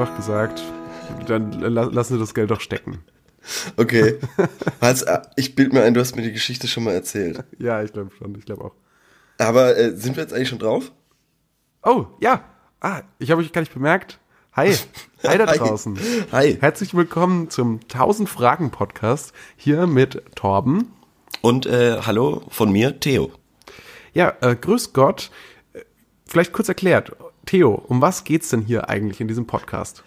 einfach gesagt, dann lassen wir das Geld doch stecken. Okay. Hans, äh, ich bild mir ein, du hast mir die Geschichte schon mal erzählt. Ja, ich glaube schon, ich glaube auch. Aber äh, sind wir jetzt eigentlich schon drauf? Oh, ja. Ah, ich habe euch gar nicht bemerkt. Hi. Hi da draußen. Hi. Herzlich willkommen zum 1000 Fragen Podcast hier mit Torben. Und äh, hallo von mir, Theo. Ja, äh, grüß Gott. Äh, vielleicht kurz erklärt. Theo, um was geht's denn hier eigentlich in diesem Podcast?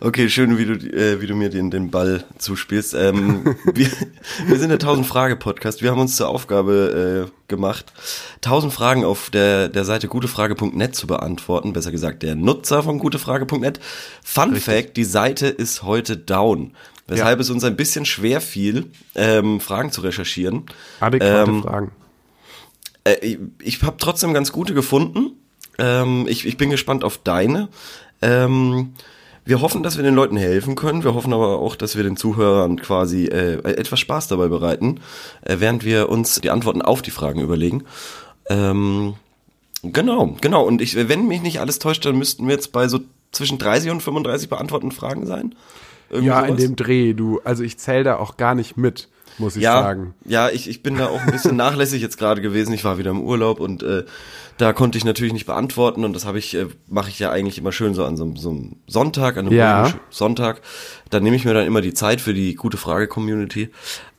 Okay, schön, wie du, äh, wie du mir den, den Ball zuspielst. Ähm, wir, wir sind der 1000 Frage Podcast. Wir haben uns zur Aufgabe äh, gemacht, 1000 Fragen auf der, der Seite gutefrage.net zu beantworten. Besser gesagt, der Nutzer von gutefrage.net. Fun Richtig. Fact, die Seite ist heute down. Weshalb ja. es uns ein bisschen schwer fiel, ähm, Fragen zu recherchieren. Adäquate ähm, Fragen. Äh, ich ich habe trotzdem ganz gute gefunden. Ähm, ich, ich bin gespannt auf deine. Ähm, wir hoffen, dass wir den Leuten helfen können. Wir hoffen aber auch, dass wir den Zuhörern quasi äh, etwas Spaß dabei bereiten, äh, während wir uns die Antworten auf die Fragen überlegen. Ähm, genau, genau. Und ich, wenn mich nicht alles täuscht, dann müssten wir jetzt bei so zwischen 30 und 35 beantworteten Fragen sein. Irgendwie ja, sowas. in dem Dreh, du. Also ich zähle da auch gar nicht mit muss ich ja, sagen. Ja, ich, ich bin da auch ein bisschen nachlässig jetzt gerade gewesen. Ich war wieder im Urlaub und äh, da konnte ich natürlich nicht beantworten und das habe ich, äh, mache ich ja eigentlich immer schön so an so, so einem Sonntag, an einem ja. Sonntag. Da nehme ich mir dann immer die Zeit für die gute Frage-Community.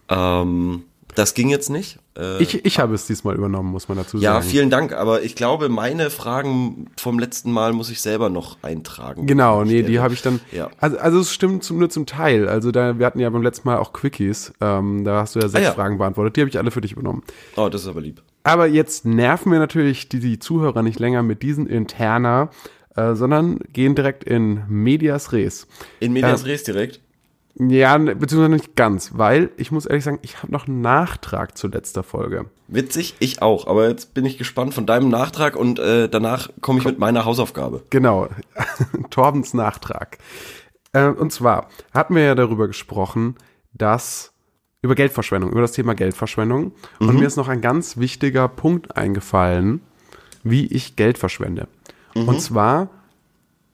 Ähm, das ging jetzt nicht. Äh, ich, ich habe es diesmal übernommen, muss man dazu ja, sagen. Ja, vielen Dank, aber ich glaube, meine Fragen vom letzten Mal muss ich selber noch eintragen. Genau, nee, die habe ich dann. Ja. Also, also es stimmt zum, nur zum Teil. Also da, wir hatten ja beim letzten Mal auch Quickies. Ähm, da hast du ja sechs ah, ja. Fragen beantwortet. Die habe ich alle für dich übernommen. Oh, das ist aber lieb. Aber jetzt nerven wir natürlich die, die Zuhörer nicht länger mit diesen Interna, äh, sondern gehen direkt in Medias Res. In Medias äh, Res direkt? Ja, beziehungsweise nicht ganz, weil ich muss ehrlich sagen, ich habe noch einen Nachtrag zu letzter Folge. Witzig, ich auch, aber jetzt bin ich gespannt von deinem Nachtrag und äh, danach komme ich Komm. mit meiner Hausaufgabe. Genau, Torbens Nachtrag. Äh, und zwar hatten wir ja darüber gesprochen, dass über Geldverschwendung, über das Thema Geldverschwendung. Mhm. Und mir ist noch ein ganz wichtiger Punkt eingefallen, wie ich Geld verschwende. Mhm. Und zwar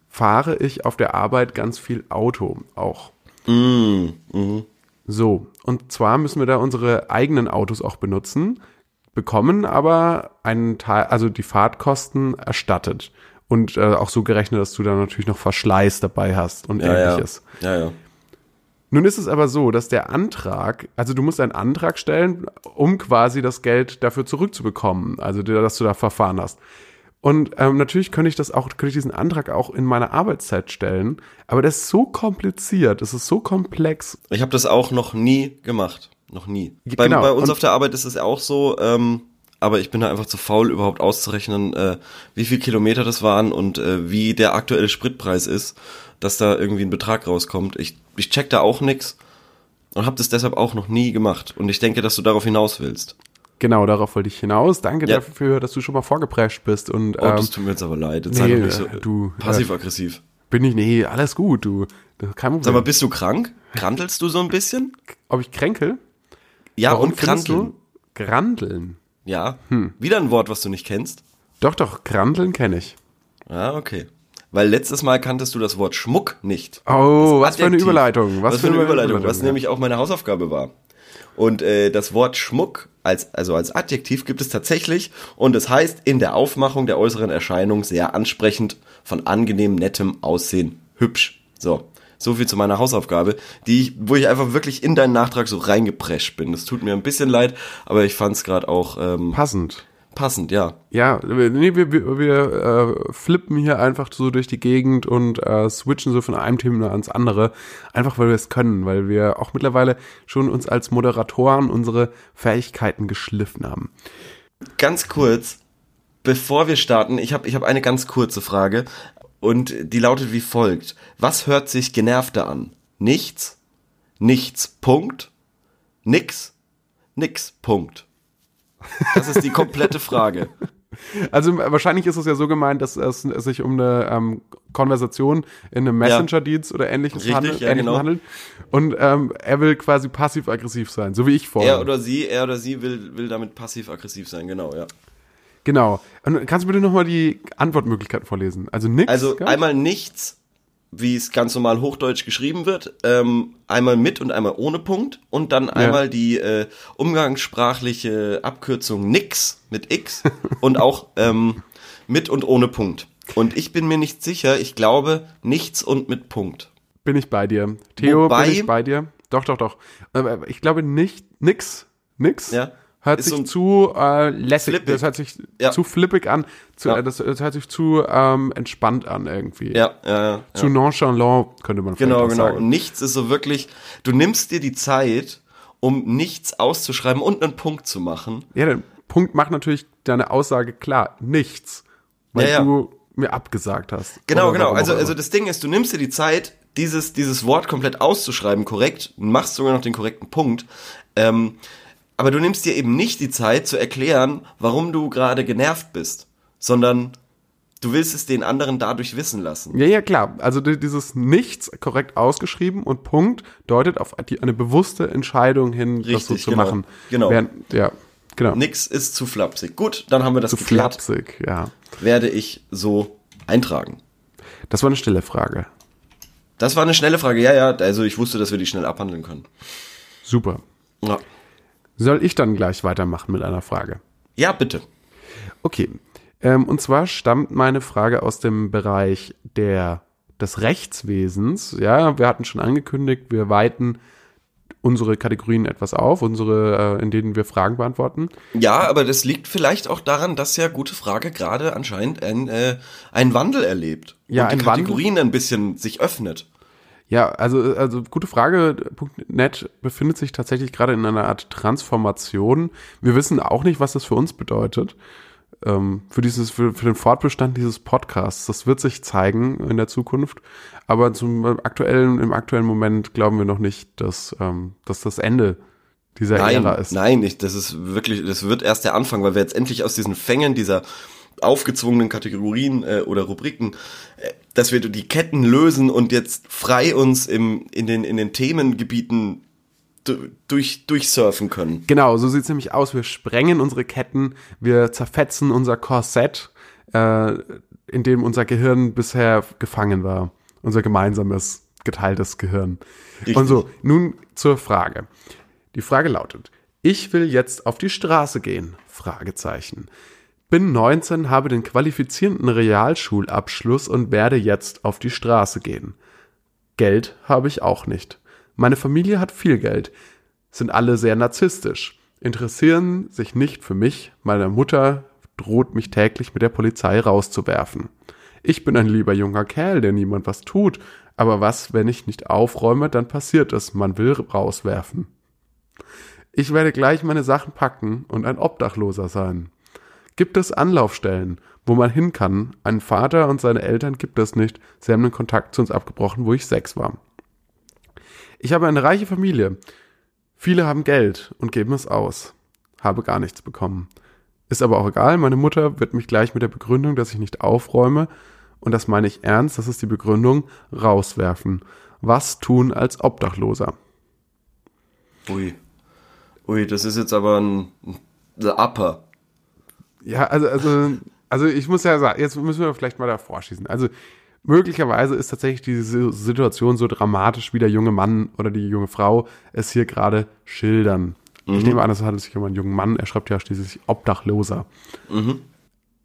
fahre ich auf der Arbeit ganz viel Auto auch. Mm, mhm. So, und zwar müssen wir da unsere eigenen Autos auch benutzen, bekommen aber einen Teil, also die Fahrtkosten erstattet. Und äh, auch so gerechnet, dass du da natürlich noch Verschleiß dabei hast und ja, ähnliches. Ja, ja. ja. Nun ist es aber so, dass der Antrag, also du musst einen Antrag stellen, um quasi das Geld dafür zurückzubekommen, also dass du da verfahren hast. Und ähm, natürlich könnte ich das auch, könnte ich diesen Antrag auch in meiner Arbeitszeit stellen, aber das ist so kompliziert, es ist so komplex. Ich habe das auch noch nie gemacht, noch nie. Bei, genau. bei uns Und auf der Arbeit ist es auch so, ähm, aber ich bin da einfach zu faul, überhaupt auszurechnen, äh, wie viel Kilometer das waren und äh, wie der aktuelle Spritpreis ist, dass da irgendwie ein Betrag rauskommt. Ich, ich check da auch nix und habe das deshalb auch noch nie gemacht. Und ich denke, dass du darauf hinaus willst. Genau, darauf wollte ich hinaus. Danke ja. dafür, dass du schon mal vorgeprescht bist. Und, oh, das ähm, tut mir jetzt aber leid. Jetzt nee, nicht so du, passiv-aggressiv. Äh, bin ich, nee, alles gut, du. Kein Problem. Sag mal, bist du krank? Krantelst du so ein bisschen? Ob ich kränkel? Ja, Warum und kranteln. Grandeln. Ja. Hm. Wieder ein Wort, was du nicht kennst. Doch, doch, Grandeln kenne ich. Ah, okay. Weil letztes Mal kanntest du das Wort Schmuck nicht. Oh, was für eine Überleitung. Was, was für eine Überleitung, Überleitung was ja. nämlich auch meine Hausaufgabe war. Und äh, das Wort Schmuck als, also als Adjektiv gibt es tatsächlich und es heißt in der Aufmachung der äußeren Erscheinung sehr ansprechend, von angenehm nettem Aussehen, hübsch. So. So viel zu meiner Hausaufgabe, die ich, wo ich einfach wirklich in deinen Nachtrag so reingeprescht bin. Das tut mir ein bisschen leid, aber ich fand es gerade auch ähm, passend passend, ja. Ja, nee, wir, wir, wir äh, flippen hier einfach so durch die Gegend und äh, switchen so von einem Thema ans andere, einfach weil wir es können, weil wir auch mittlerweile schon uns als Moderatoren unsere Fähigkeiten geschliffen haben. Ganz kurz, bevor wir starten, ich habe ich hab eine ganz kurze Frage und die lautet wie folgt. Was hört sich genervter an? Nichts? Nichts, Punkt? Nix? Nix, Punkt. Das ist die komplette Frage. Also wahrscheinlich ist es ja so gemeint, dass es, es sich um eine ähm, Konversation in einem Messenger-Dienst ja. oder ähnliches Richtig, handelt, ja, genau. handelt. Und ähm, er will quasi passiv-aggressiv sein, so wie ich vorher. Er oder sie, er oder sie will, will damit passiv-aggressiv sein, genau, ja. Genau. Und kannst du bitte nochmal die Antwortmöglichkeiten vorlesen? Also nichts. Also einmal nichts, wie es ganz normal Hochdeutsch geschrieben wird, ähm, einmal mit und einmal ohne Punkt und dann einmal die äh, umgangssprachliche Abkürzung nix mit X und auch ähm, mit und ohne Punkt. Und ich bin mir nicht sicher, ich glaube nichts und mit Punkt. Bin ich bei dir. Theo, Wobei- bin ich bei dir. Doch, doch, doch. Aber Ich glaube nicht, nix, nix. Ja. Hört sich so zu äh, lässig, Flippig. das hört sich Ja. zu flippig an, zu, Ja. äh, das, das hört sich zu ähm, entspannt an irgendwie. Ja, ja, ja. Zu nonchalant, könnte man vielleicht Genau, auch genau. sagen. Und nichts ist so wirklich, du nimmst dir die Zeit, um nichts auszuschreiben und einen Punkt zu machen. Ja, der Punkt macht natürlich deine Aussage klar. Nichts. Weil Ja, du mir abgesagt hast. Genau, genau. Also, also das Ding ist, du nimmst dir die Zeit, dieses, dieses Wort komplett auszuschreiben, korrekt, machst sogar noch den korrekten Punkt. Ähm, aber du nimmst dir eben nicht die Zeit zu erklären, warum du gerade genervt bist, sondern du willst es den anderen dadurch wissen lassen. Ja, ja, klar. Also di- dieses Nichts korrekt ausgeschrieben und Punkt deutet auf die, eine bewusste Entscheidung hin, das so Richtig, zu genau. machen. Genau. Während, ja, genau. Nix ist zu flapsig. Gut, dann haben wir das zu geklärt. flapsig, ja. Werde ich so eintragen. Das war eine stille Frage. Das war eine schnelle Frage. Ja, ja, also ich wusste, dass wir die schnell abhandeln können. Super. Ja, Soll ich dann gleich weitermachen mit einer Frage? ja bitte. Okay. Ähm, und zwar stammt meine Frage aus dem Bereich der, des Rechtswesens. Ja, wir hatten schon angekündigt, wir weiten unsere Kategorien etwas auf, unsere, äh, in denen wir Fragen beantworten. Ja, aber das liegt vielleicht auch daran, dass ja gute Frage gerade anscheinend ein, äh, einen Wandel erlebt. Ja, und die ein Wandel. Kategorien ein bisschen sich öffnet. Ja, also, also gute Frage.net befindet sich tatsächlich gerade in einer Art Transformation. Wir wissen auch nicht, was das für uns bedeutet. Ähm, für dieses, für, für den Fortbestand dieses Podcasts. Das wird sich zeigen in der Zukunft. Aber zum aktuellen, im aktuellen Moment glauben wir noch nicht, dass, ähm, dass das Ende dieser Nein, Ära ist. nein, nicht. Das ist wirklich, das wird erst der Anfang, weil wir jetzt endlich aus diesen Fängen dieser aufgezwungenen Kategorien äh, oder Rubriken, äh, dass wir die Ketten lösen und jetzt frei uns im, in, den, in den Themengebieten du- durch, durchsurfen können. Genau, so sieht's nämlich aus. Wir sprengen unsere Ketten, wir zerfetzen unser Korsett, äh, in dem unser Gehirn bisher gefangen war. Unser gemeinsames, geteiltes Gehirn. Richtig. Und so, nun zur Frage. Die Frage lautet, ich will jetzt auf die Straße gehen? Fragezeichen. Bin 19, habe den qualifizierenden Realschulabschluss und werde jetzt auf die Straße gehen. Geld habe ich auch nicht. Meine Familie hat viel Geld, sind alle sehr narzisstisch, interessieren sich nicht für mich, meine Mutter droht mich täglich mit der Polizei rauszuwerfen. Ich bin ein lieber junger Kerl, der niemand was tut, aber was, wenn ich nicht aufräume, dann passiert es, man will rauswerfen. Ich werde gleich meine Sachen packen und ein Obdachloser sein. Gibt es Anlaufstellen, wo man hin kann? Einen Vater und seine Eltern gibt es nicht. Sie haben den Kontakt zu uns abgebrochen, wo ich sechs war. Ich habe eine reiche Familie. Viele haben Geld und geben es aus. Habe gar nichts bekommen. Ist aber auch egal, meine Mutter wird mich gleich mit der Begründung, dass ich nicht aufräume, und das meine ich ernst, das ist die Begründung, rauswerfen. Was tun als Obdachloser? Ui. Ui, das ist jetzt aber ein, ein Upper. Ja, also, also, also ich muss ja sagen, jetzt müssen wir vielleicht mal davor schießen. Also möglicherweise ist tatsächlich diese Situation so dramatisch, wie der junge Mann oder die junge Frau es hier gerade schildern. Ich nehme an, es handelt sich um einen jungen Mann, er schreibt ja schließlich Obdachloser.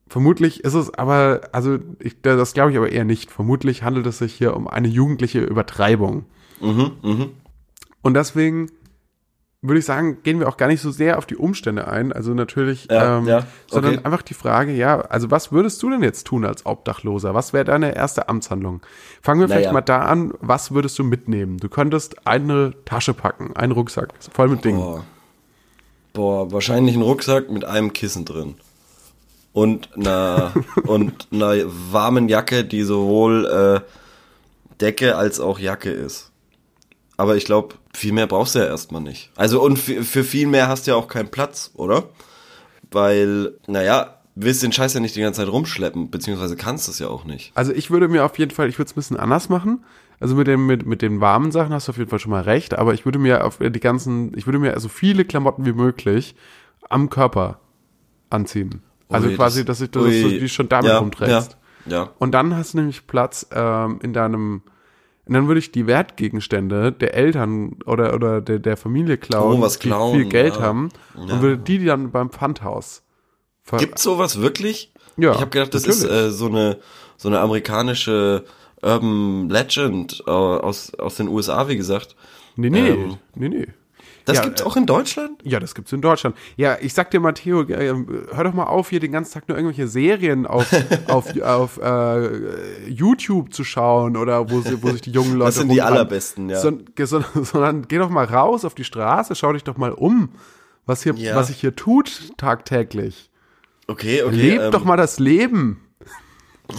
Vermutlich ist es aber, also ich, das glaube ich aber eher nicht. Vermutlich handelt es sich hier um eine jugendliche Übertreibung. Und deswegen würde ich sagen, gehen wir auch gar nicht so sehr auf die Umstände ein. Also natürlich, Ja, ähm, ja, sondern okay. einfach die Frage, ja, also was würdest du denn jetzt tun als Obdachloser? Was wäre deine erste Amtshandlung? Fangen wir vielleicht Naja. mal da an, was würdest du mitnehmen? Du könntest eine Tasche packen, einen Rucksack, voll mit Dingen. Boah. Boah, wahrscheinlich ein Rucksack mit einem Kissen drin. Und einer, und einer warmen Jacke, die sowohl äh, Decke als auch Jacke ist. Aber ich glaube, viel mehr brauchst du ja erstmal nicht. Also und für, viel mehr hast du ja auch keinen Platz, oder? Weil, naja, willst den Scheiß ja nicht die ganze Zeit rumschleppen, beziehungsweise kannst es ja auch nicht. Also ich würde mir auf jeden Fall, ich würde es ein bisschen anders machen. Also mit dem, mit, mit den warmen Sachen hast du auf jeden Fall schon mal recht, aber ich würde mir auf die ganzen, ich würde mir so viele Klamotten wie möglich am Körper anziehen. Also Ui, quasi, das- dass, ich, dass du die schon damit ja, rumträgst. Ja, ja. Und dann hast du nämlich Platz ähm, in deinem Und dann würde ich die Wertgegenstände der Eltern oder, oder der, der Familie klauen, Oh, klauen, die viel Geld ja. haben, Ja. und würde die dann beim Pfandhaus. ver- Gibt's sowas wirklich? Ja, Ich habe gedacht, das ist natürlich. äh, so eine so eine amerikanische Urban Legend äh, aus aus den USA, wie gesagt. Nee, nee, ähm, nee, nee. Das Ja, gibt's äh, auch in Deutschland? Ja, das gibt's in Deutschland. Ja, ich sag dir, Matteo, äh, hör doch mal auf, hier den ganzen Tag nur irgendwelche Serien auf, auf, auf äh, YouTube zu schauen oder wo, wo sich die jungen Leute Das sind die allerbesten, ja. Son- ge- son- sondern geh doch mal raus auf die Straße, schau dich doch mal um, was hier, Ja. was sich hier tut tagtäglich. Okay, okay. Leb ähm, doch mal das Leben.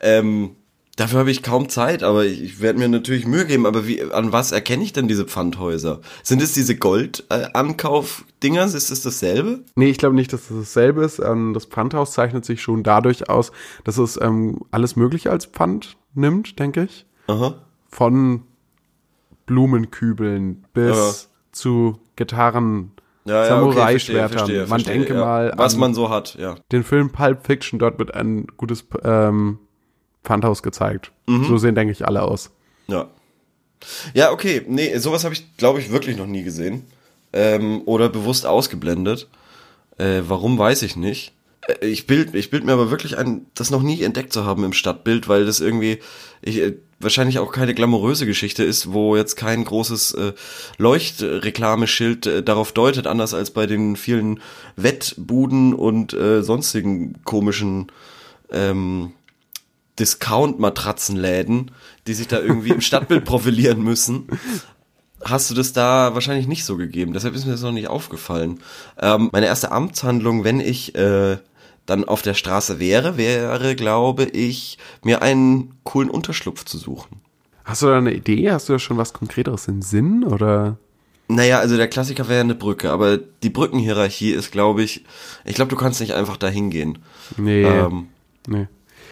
Ähm, dafür habe ich kaum Zeit, aber ich, ich werde mir natürlich Mühe geben. Aber wie, an was erkenne ich denn diese Pfandhäuser? Sind es diese Gold-Ankauf-Dinger? Ist es dasselbe? Nee, ich glaube nicht, dass das dasselbe ist. Ähm, das Pfandhaus zeichnet sich schon dadurch aus, dass es ähm, alles Mögliche als Pfand nimmt, denke ich. Aha. von Blumenkübeln bis Ja. zu Gitarren, Ja, okay, Samurai-Schwertern. verstehe, Man verstehe, denke ja. mal Was an man so hat, ja. den Film Pulp Fiction, dort wird ein gutes ähm, Pfandhaus gezeigt. Mhm. So sehen, denke ich, alle aus. Ja. Ja, okay. Nee, sowas habe ich, glaube ich, wirklich noch nie gesehen. Ähm, oder bewusst ausgeblendet. Äh, warum, weiß ich nicht. Äh, Ich bild, ich bild mir aber wirklich ein, das noch nie entdeckt zu haben im Stadtbild, weil das irgendwie ich, äh, wahrscheinlich auch keine glamouröse Geschichte ist, wo jetzt kein großes äh, Leuchtreklameschild äh, darauf deutet, anders als bei den vielen Wettbuden und äh, sonstigen komischen ähm, Discount-Matratzenläden, die sich da irgendwie im Stadtbild profilieren müssen, hast du das da wahrscheinlich nicht so gegeben. Deshalb ist mir das noch nicht aufgefallen. Ähm, meine erste Amtshandlung, wenn ich äh, dann auf der Straße wäre, wäre, glaube ich, mir einen coolen Unterschlupf zu suchen. Hast du da eine Idee? Hast du da schon was Konkreteres im Sinn? Oder? Naja, also der Klassiker wäre eine Brücke, aber die Brückenhierarchie ist, glaube ich, ich glaube, du kannst nicht einfach da hingehen. Nee. Ähm, nee.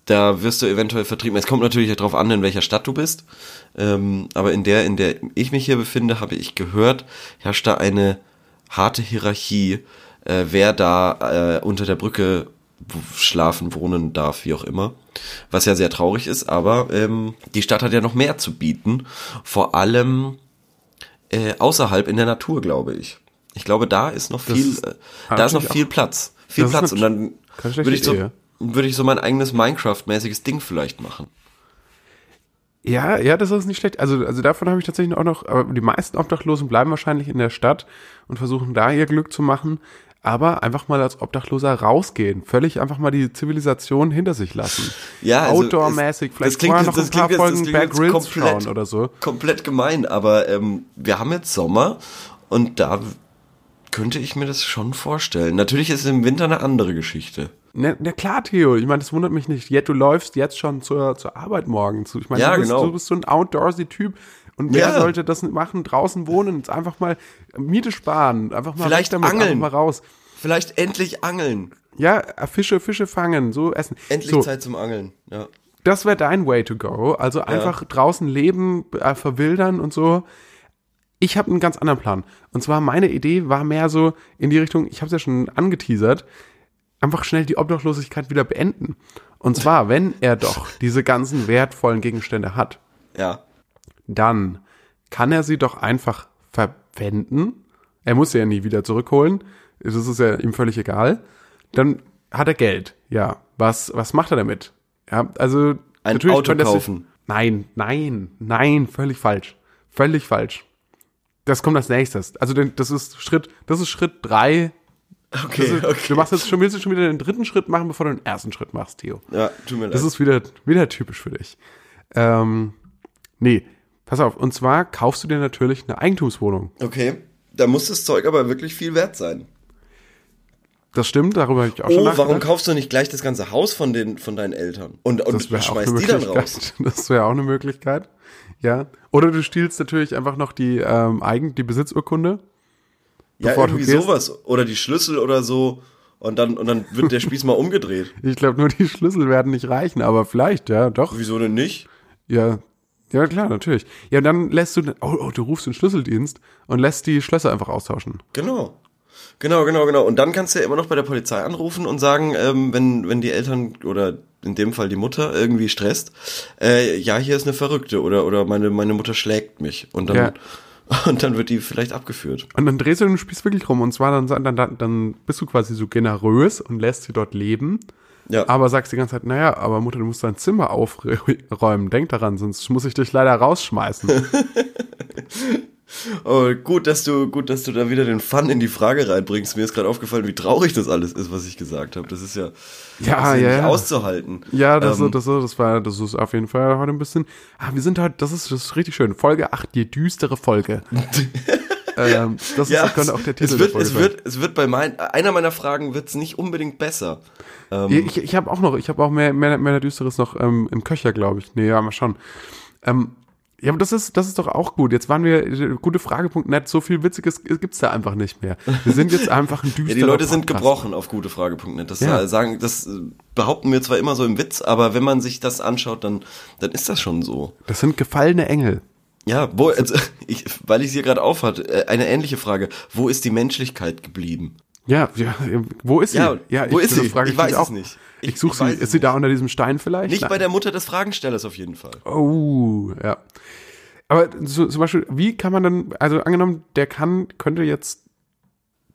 Da wirst du eventuell vertrieben. Es kommt natürlich darauf an, in welcher Stadt du bist. Ähm, aber in der, in der ich mich hier befinde, habe ich gehört, herrscht da eine harte Hierarchie, äh, wer da äh, unter der Brücke schlafen, wohnen darf, wie auch immer. Was ja sehr traurig ist, aber ähm, die Stadt hat ja noch mehr zu bieten. Vor allem äh, außerhalb in der Natur, glaube ich. Ich glaube, da ist noch viel, äh, da ist noch viel Platz. Viel Platz. Und dann würde ich so, Idee. Würde ich so mein eigenes Minecraft-mäßiges Ding vielleicht machen. Ja, ja, das ist nicht schlecht. Also, also davon habe ich tatsächlich auch noch, aber die meisten Obdachlosen bleiben wahrscheinlich in der Stadt und versuchen da ihr Glück zu machen. Aber einfach mal als Obdachloser rausgehen. Völlig einfach mal die Zivilisation hinter sich lassen. Ja, also Outdoor-mäßig. Vielleicht das klingt vorher noch das ein paar klingt Folgen Bear Grylls komplett- schauen oder so. Komplett gemein, aber ähm, wir haben jetzt Sommer und da könnte ich mir das schon vorstellen. Natürlich ist es im Winter eine andere Geschichte. Na, na klar, Theo. Ich meine, das wundert mich nicht. Jetzt, du läufst jetzt schon zur, zur Arbeit morgens. Ich meine, Ja, du, bist, genau. du bist so ein Outdoorsy-Typ. Und wer Ja. sollte das machen? Draußen wohnen, jetzt einfach mal Miete sparen, einfach mal Vielleicht damit, angeln. einfach mal raus. Vielleicht endlich angeln. Ja, Fische, Fische fangen, so essen. Endlich so, Zeit zum Angeln. Ja. Das wäre dein Way to go. Also einfach draußen leben, äh, verwildern und so. Ich habe einen ganz anderen Plan. Und zwar meine Idee war mehr so in die Richtung, ich habe es ja schon angeteasert, einfach schnell die Obdachlosigkeit wieder beenden. Und zwar, wenn er doch diese ganzen wertvollen Gegenstände hat, Ja. dann kann er sie doch einfach verwenden. Er muss sie ja nie wieder zurückholen. Das ist ja ihm völlig egal. Dann hat er Geld. Ja. Was, was macht er damit? Ja, also. Ein natürlich Auto er sich- kaufen. Nein, nein, nein, völlig falsch. Völlig falsch. Das kommt als nächstes. Also, denn das ist Schritt, das ist Schritt drei. Okay, ist, okay. Du machst jetzt schon, willst du schon wieder den dritten Schritt machen, bevor du den ersten Schritt machst, Theo. Ja, tut mir leid. Das ist wieder, wieder typisch für dich. Ähm, nee, pass auf. Und zwar kaufst du dir natürlich eine Eigentumswohnung. okay. Da muss das Zeug aber wirklich viel wert sein. Das stimmt, darüber habe ich auch schon Oh, nachgedacht. warum kaufst du nicht gleich das ganze Haus von, den, von deinen Eltern? Und, und das wäre auch eine schmeißt die dann raus? Möglichkeit. Das wäre auch eine Möglichkeit. Ja. Oder du stiehlst natürlich einfach noch die ähm, Eigen, die Besitzurkunde. Ja, bevor irgendwie sowas. Oder die Schlüssel oder so. Und dann, und dann wird der Spieß mal umgedreht. Ich glaube, nur die Schlüssel werden nicht reichen, aber vielleicht, ja, doch. Wieso denn nicht? Ja. Ja, klar, natürlich. Ja, und dann lässt du, oh, oh, du rufst den Schlüsseldienst und lässt die Schlösser einfach austauschen. Genau. Genau, genau, genau. Und dann kannst du ja immer noch bei der Polizei anrufen und sagen, ähm, wenn, wenn die Eltern oder in dem Fall die Mutter irgendwie stresst, äh, ja, hier ist eine Verrückte oder, oder meine, meine Mutter schlägt mich. Und dann, Ja. und dann wird die vielleicht abgeführt. Und dann drehst du den Spieß wirklich rum. Und zwar dann, dann, dann, dann bist du quasi so generös und lässt sie dort leben. Ja. Aber sagst die ganze Zeit, naja, aber Mutter, du musst dein Zimmer aufräumen. Denk daran, sonst muss ich dich leider rausschmeißen. Oh, gut, dass du, gut, dass du da wieder den Fun in die Frage reinbringst. Mir ist gerade aufgefallen, wie traurig das alles ist, was ich gesagt habe. Das ist ja, Ja, das ist ja, nicht ja. auszuhalten. Ja, das, Ähm, das, das, das war, das ist auf jeden Fall heute ein bisschen. Ah, wir sind halt, das ist, das ist richtig schön. Folge 8, die düstere Folge. ähm, das ja, ist, könnte auch der Titel es wird, der es wird, es wird bei mein, einer meiner Fragen wird's nicht unbedingt besser. Ähm. Ich, ich habe auch noch, ich habe auch mehr, mehr, mehr Düsteres noch ähm, im Köcher, glaube ich. Nee, ja, mal schauen. Ähm, ja, aber das ist, das ist doch auch gut. Jetzt waren wir, äh, gutefrage.net, so viel Witziges gibt's da einfach nicht mehr. Wir sind jetzt einfach ein düsterer Ja, die Leute sind Podcast. gebrochen auf gutefrage.net. Das Ja. sagen, das äh, behaupten wir zwar immer so im Witz, aber wenn man sich das anschaut, dann, dann ist das schon so. Das sind gefallene Engel. Ja, wo, also, ich, weil ich sie gerade aufhat, äh, eine ähnliche Frage. Wo ist die Menschlichkeit geblieben? Ja, ja, wo ist sie? Ja, wo ist das sie? frage Ich weiß mich es nicht. Ich, Ich- suche ich sie. Ist es sie da nicht. unter diesem Stein vielleicht? Nicht Nein. bei der Mutter des Fragenstellers auf jeden Fall. Oh, ja. Aber so, zum Beispiel, wie kann man dann, also angenommen, der kann, könnte jetzt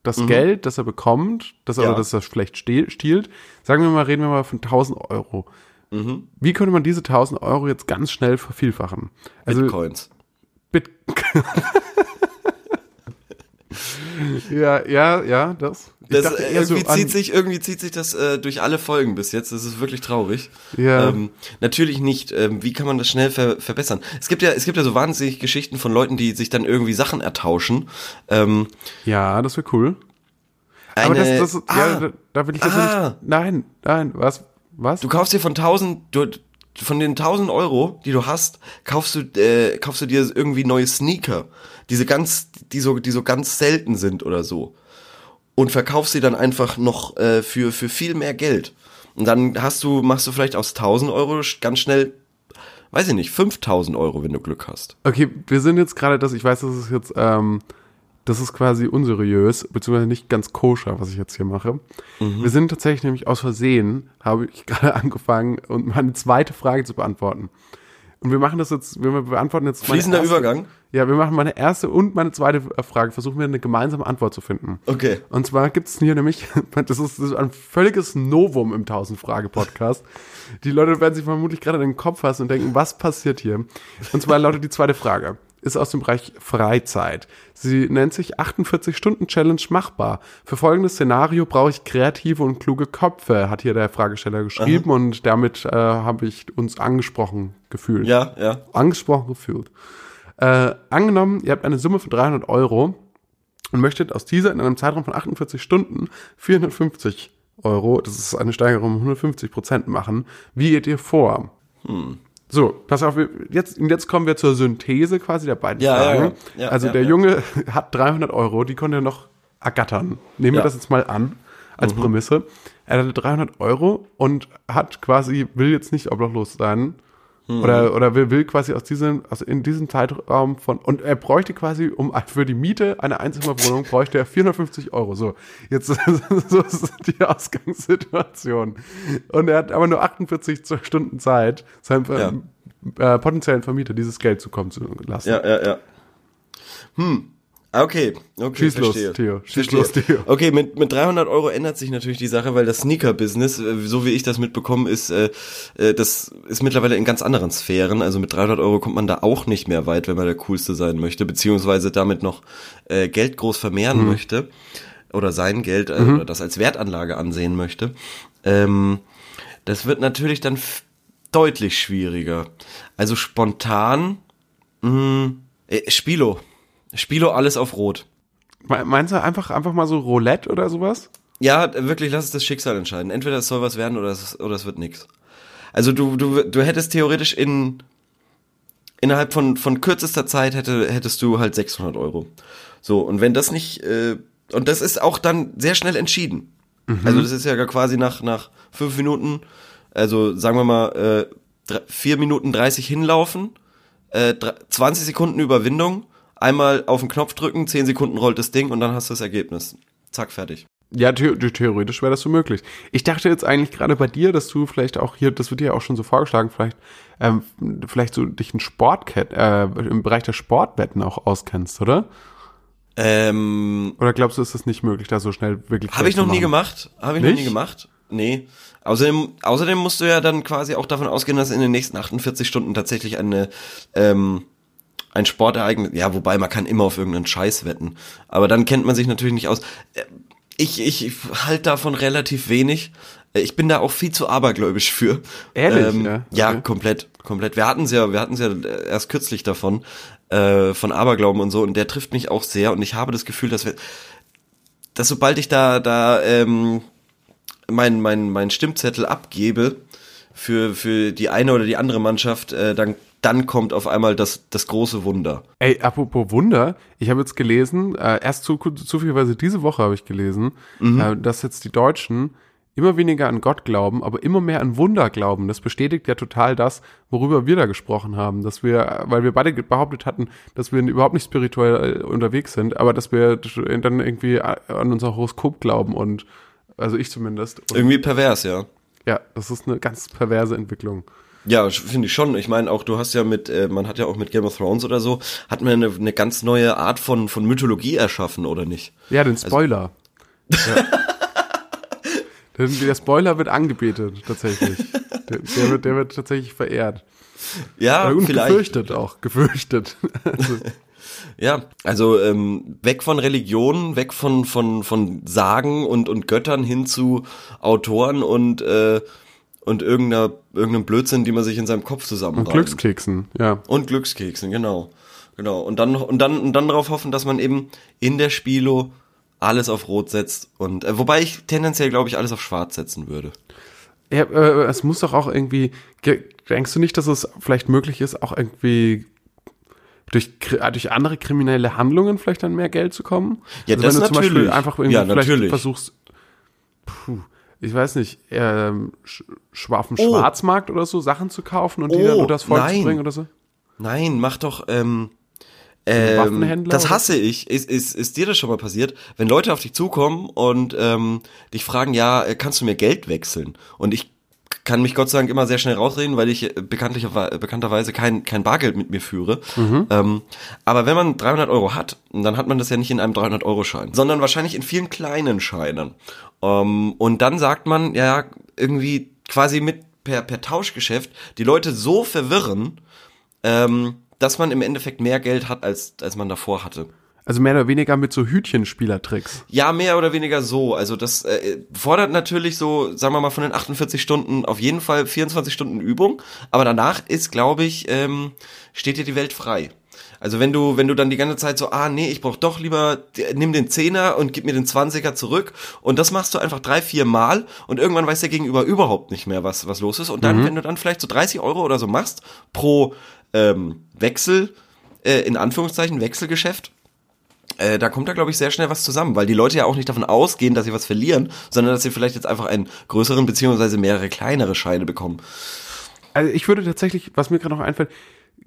das Geld, das er bekommt, das er, Mhm. Ja. oder das er vielleicht stiehlt, sagen wir mal, reden wir mal von 1000 Euro. Mhm. Wie könnte man diese 1000 Euro jetzt ganz schnell vervielfachen? Also, Bitcoins. Bit ja, ja, ja, das. Das, dachte äh, so irgendwie, an- zieht sich, irgendwie zieht sich das äh, durch alle Folgen bis jetzt. Das ist wirklich traurig. Ja. Ähm, natürlich nicht. Ähm, wie kann man das schnell ver verbessern? Es gibt ja, es gibt ja so wahnsinnig Geschichten von Leuten, die sich dann irgendwie Sachen ertauschen. Ähm, Ja, das wäre cool. eine, Aber das, das ah, ja, da, da will ich jetzt Ah. nicht. Nein, nein, was? Was? Du kaufst dir von 1000, du, von den 1000 Euro, die du hast, kaufst du, äh, kaufst du dir irgendwie neue Sneaker. Diese ganz, die so, die so ganz selten sind oder so. Und verkaufst sie dann einfach noch äh, für, für viel mehr Geld. Und dann hast du, machst du vielleicht aus 1000 Euro ganz schnell, weiß ich nicht, 5000 Euro, wenn du Glück hast. Okay, wir sind jetzt gerade das, ich weiß, das ist jetzt, ähm, das ist quasi unseriös, beziehungsweise nicht ganz koscher, was ich jetzt hier mache. Mhm. Wir sind tatsächlich nämlich aus Versehen, habe ich gerade angefangen, und meine zweite Frage zu beantworten. Und wir machen das jetzt, wir beantworten jetzt Fließender erste, Übergang? Ja, wir machen meine erste und meine zweite Frage, versuchen wir eine gemeinsame Antwort zu finden. Okay. Und zwar gibt es hier nämlich, das ist, das ist ein völliges Novum im 1000-Frage-Podcast. Die Leute werden sich vermutlich gerade in den Kopf fassen und denken, was passiert hier? Und zwar lautet die zweite Frage. Ist aus dem Bereich Freizeit. Sie nennt sich 48-Stunden-Challenge machbar. Für folgendes Szenario brauche ich kreative und kluge Köpfe, hat hier der Fragesteller geschrieben und damit äh, habe ich uns angesprochen gefühlt Ja, ja. angesprochen gefühlt. Äh, angenommen, ihr habt eine Summe von 300 Euro und möchtet aus dieser in einem Zeitraum von 48 Stunden 450 Euro, das ist eine Steigerung um 150 Prozent machen. Wie geht ihr vor? So, pass auf, jetzt, jetzt kommen wir zur Synthese quasi der beiden Ja, Fragen. ja. Ja, also der. Junge hat 300 Euro, die konnte er noch ergattern. Nehmen wir das jetzt mal an Mhm. als Prämisse. Er hatte 300 Euro und hat quasi, will jetzt nicht obdachlos sein. Mhm. Oder, oder will, will quasi aus diesem, also in diesem Zeitraum von, und er bräuchte quasi, um für die Miete einer Einzimmerwohnung, bräuchte er 450 Euro. So, jetzt, so ist die Ausgangssituation. Und er hat aber nur 48 Stunden Zeit, seinem äh, potenziellen Vermieter dieses Geld zukommen zu lassen. Ja, ja, ja. Hm. Okay, okay, Schieß los, verstehe. Theo. Schieß Verstehe. los, Theo. Okay, mit, mit 300 Euro ändert sich natürlich die Sache, weil das Sneaker-Business, äh, so wie ich das mitbekomme, ist, äh, äh, das ist mittlerweile in ganz anderen Sphären. Also mit 300 Euro kommt man da auch nicht mehr weit, wenn man der Coolste sein möchte, beziehungsweise damit noch äh, Geld groß vermehren möchte oder sein Geld äh, oder das als Wertanlage ansehen möchte. Ähm, das wird natürlich dann deutlich schwieriger. Also spontan, mh, äh, Spilo. Spilo alles auf Rot. Me- Meinst du einfach, einfach mal so Roulette oder sowas? Ja, wirklich, lass es das Schicksal entscheiden. Entweder es soll was werden oder es, oder es wird nix. Also du, du, du hättest theoretisch in innerhalb von, von kürzester Zeit hätte, hättest du halt 600 Euro. So, und wenn das nicht, äh, und das ist auch dann sehr schnell entschieden. Also das ist ja quasi nach, nach fünf Minuten, also sagen wir mal, äh, vier Minuten 30 hinlaufen, äh, dr- 20 Sekunden Überwindung, einmal auf den Knopf drücken, 10 Sekunden rollt das Ding und dann hast du das Ergebnis. zack, fertig. Ja, the theoretisch wäre das so möglich. Ich dachte jetzt eigentlich gerade bei dir, dass du vielleicht auch hier, das wird dir ja auch schon so vorgeschlagen, vielleicht, ähm, vielleicht so dich ein Sportcat, äh, im Bereich der Sportwetten auch auskennst, oder? Ähm, Oder glaubst du, ist das nicht möglich, da so schnell wirklich Habe ich noch nie gemacht. Habe ich noch Nicht? nie gemacht. Nee. Außerdem, außerdem musst du ja dann quasi auch davon ausgehen, dass in den nächsten 48 Stunden tatsächlich eine, ähm, ein Sportereignis, ja, wobei man kann immer auf irgendeinen Scheiß wetten. Aber dann kennt man sich natürlich nicht aus. Äh, Ich, ich, ich halte davon relativ wenig. Äh, Ich bin da auch viel zu abergläubisch für. Ehrlich? Ähm, Ja, ja, okay. komplett, komplett. Wir hatten's ja, wir hatten's ja äh, erst kürzlich davon, äh, von Aberglauben und so, und der trifft mich auch sehr, und ich habe das Gefühl, dass wir, dass sobald ich da, da, ähm, mein, mein, mein Stimmzettel abgebe für, für die eine oder die andere Mannschaft, äh, dann, dann kommt auf einmal das, das große Wunder. Ey, apropos Wunder, ich habe jetzt gelesen, äh, erst zu, zufälligerweise diese Woche habe ich gelesen, äh, dass jetzt die Deutschen immer weniger an Gott glauben, aber immer mehr an Wunder glauben. Das bestätigt ja total das, worüber wir da gesprochen haben, dass wir, weil wir beide behauptet hatten, dass wir überhaupt nicht spirituell äh, unterwegs sind, aber dass wir dann irgendwie an unser Horoskop glauben und also ich zumindest. Irgendwie pervers, ja. Ja, das ist eine ganz perverse Entwicklung. Ja, finde ich schon. Ich meine, auch du hast ja mit, äh, man hat ja auch mit Game of Thrones oder so, hat man eine, eine ganz neue Art von, von Mythologie erschaffen, oder nicht? Ja, den Spoiler. ja. der, der Spoiler wird angebetet, tatsächlich. Der, der, wird, der wird tatsächlich verehrt. Ja, Und vielleicht. gefürchtet auch, gefürchtet. Also, Ja, also ähm, weg von Religionen, weg von von von Sagen und und Göttern hin zu Autoren und äh, und irgendeiner irgendeinem Blödsinn, die man sich in seinem Kopf und zusammenreimt. Glückskeksen, ja. Und Glückskeksen, genau. Genau. Und dann und dann und dann darauf hoffen, dass man eben in der Spielo alles auf Rot setzt und äh, wobei ich tendenziell glaube ich alles auf Schwarz setzen würde. ja äh, es muss doch auch irgendwie, ge- denkst du nicht, dass es vielleicht möglich ist, auch irgendwie durch, äh, durch andere kriminelle Handlungen vielleicht an mehr Geld zu kommen? Ja, also das wenn du zum Beispiel natürlich. einfach irgendwie Ja, vielleicht natürlich. versuchst, puh, ich weiß nicht, ähm, auf dem Oh. Schwarzmarkt oder so Sachen zu kaufen und die Oh, dann unter das Volk nein. zu bringen oder so? Nein, mach doch ähm, ähm, Waffenhändler das hasse ich. Ist, ist, ist dir das schon mal passiert? Wenn Leute auf dich zukommen und ähm, dich fragen, ja, äh, kannst du mir Geld wechseln? Und ich kann mich Gott sei Dank immer sehr schnell rausreden, weil ich äh, bekanntlich, bekannterweise kein, kein Bargeld mit mir führe. Ähm, aber wenn man 300 Euro hat, dann hat man das ja nicht in einem 300-Euro-Schein, sondern wahrscheinlich in vielen kleinen Scheinen. Ähm, und dann sagt man, ja, irgendwie quasi mit per, per Tauschgeschäft die Leute so verwirren, ähm, dass man im Endeffekt mehr Geld hat, als, als man davor hatte. Also mehr oder weniger mit so Hütchenspielertricks. Ja, mehr oder weniger so. Also das äh, fordert natürlich so, sagen wir mal, von den 48 Stunden auf jeden Fall 24 Stunden Übung. Aber danach ist, glaube ich, ähm, steht dir die Welt frei. Also wenn du, wenn du dann die ganze Zeit so, ah nee, ich brauch doch lieber, d- nimm den Zehner und gib mir den Zwanziger zurück. Und das machst du einfach drei, vier Mal und irgendwann weiß der Gegenüber überhaupt nicht mehr, was, was los ist. Und dann, wenn du dann vielleicht so 30 Euro oder so machst pro ähm, Wechsel, äh, in Anführungszeichen Wechselgeschäft, äh, da kommt da, glaube ich, sehr schnell was zusammen, weil die Leute ja auch nicht davon ausgehen, dass sie was verlieren, sondern dass sie vielleicht jetzt einfach einen größeren beziehungsweise mehrere kleinere Scheine bekommen. Also ich würde tatsächlich, was mir gerade noch einfällt,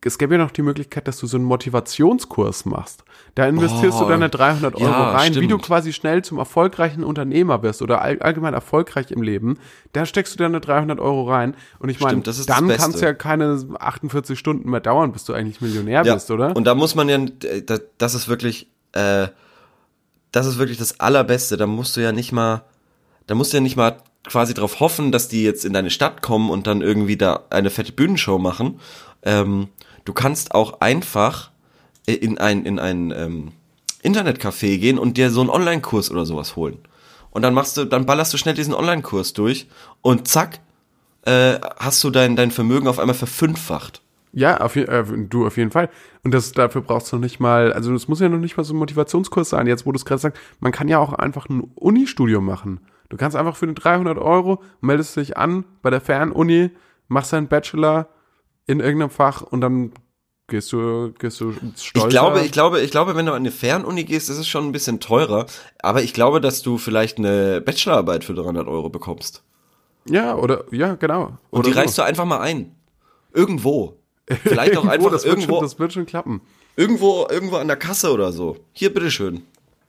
es gäbe ja noch die Möglichkeit, dass du so einen Motivationskurs machst. Da investierst Oh, du deine 300 Euro ja, rein, wie du stimmt. quasi schnell zum erfolgreichen Unternehmer wirst oder all, allgemein erfolgreich im Leben. Da steckst du deine 300 Euro rein und ich meine, Stimmt, dann kann es ja keine 48 Stunden mehr dauern, bis du eigentlich Millionär bist, oder? Und da muss man ja, äh, da- das ist wirklich, äh, das ist wirklich das Allerbeste. Da musst du ja nicht mal, da musst du ja nicht mal quasi darauf hoffen, dass die jetzt in deine Stadt kommen und dann irgendwie da eine fette Bühnenshow machen. Ähm, du kannst auch einfach in ein, in ein ähm, Internetcafé gehen und dir so einen Online-Kurs oder sowas holen. Und dann machst du, dann ballerst du schnell diesen Online-Kurs durch und zack, äh, hast du dein, dein Vermögen auf einmal verfünffacht. Ja, auf, äh, du auf jeden Fall. Und das dafür brauchst du noch nicht mal, also es muss ja noch nicht mal so ein Motivationskurs sein. Jetzt, wo du es gerade sagst, man kann ja auch einfach ein Unistudium machen. Du kannst einfach für den 300 Euro meldest dich an bei der Fernuni, machst deinen Bachelor in irgendeinem Fach und dann gehst du, gehst du stolz. Ich glaube, ich glaube, ich glaube, wenn du an eine Fernuni gehst, ist es schon ein bisschen teurer. Aber ich glaube, dass du vielleicht eine Bachelorarbeit für 300 Euro bekommst. Ja, oder, ja, genau. Und oder die reichst du einfach mal ein. Irgendwo. Vielleicht auch Irgendwo, einfach das irgendwo, schon, das wird schon klappen. irgendwo, irgendwo an der Kasse oder so. Hier, bitteschön.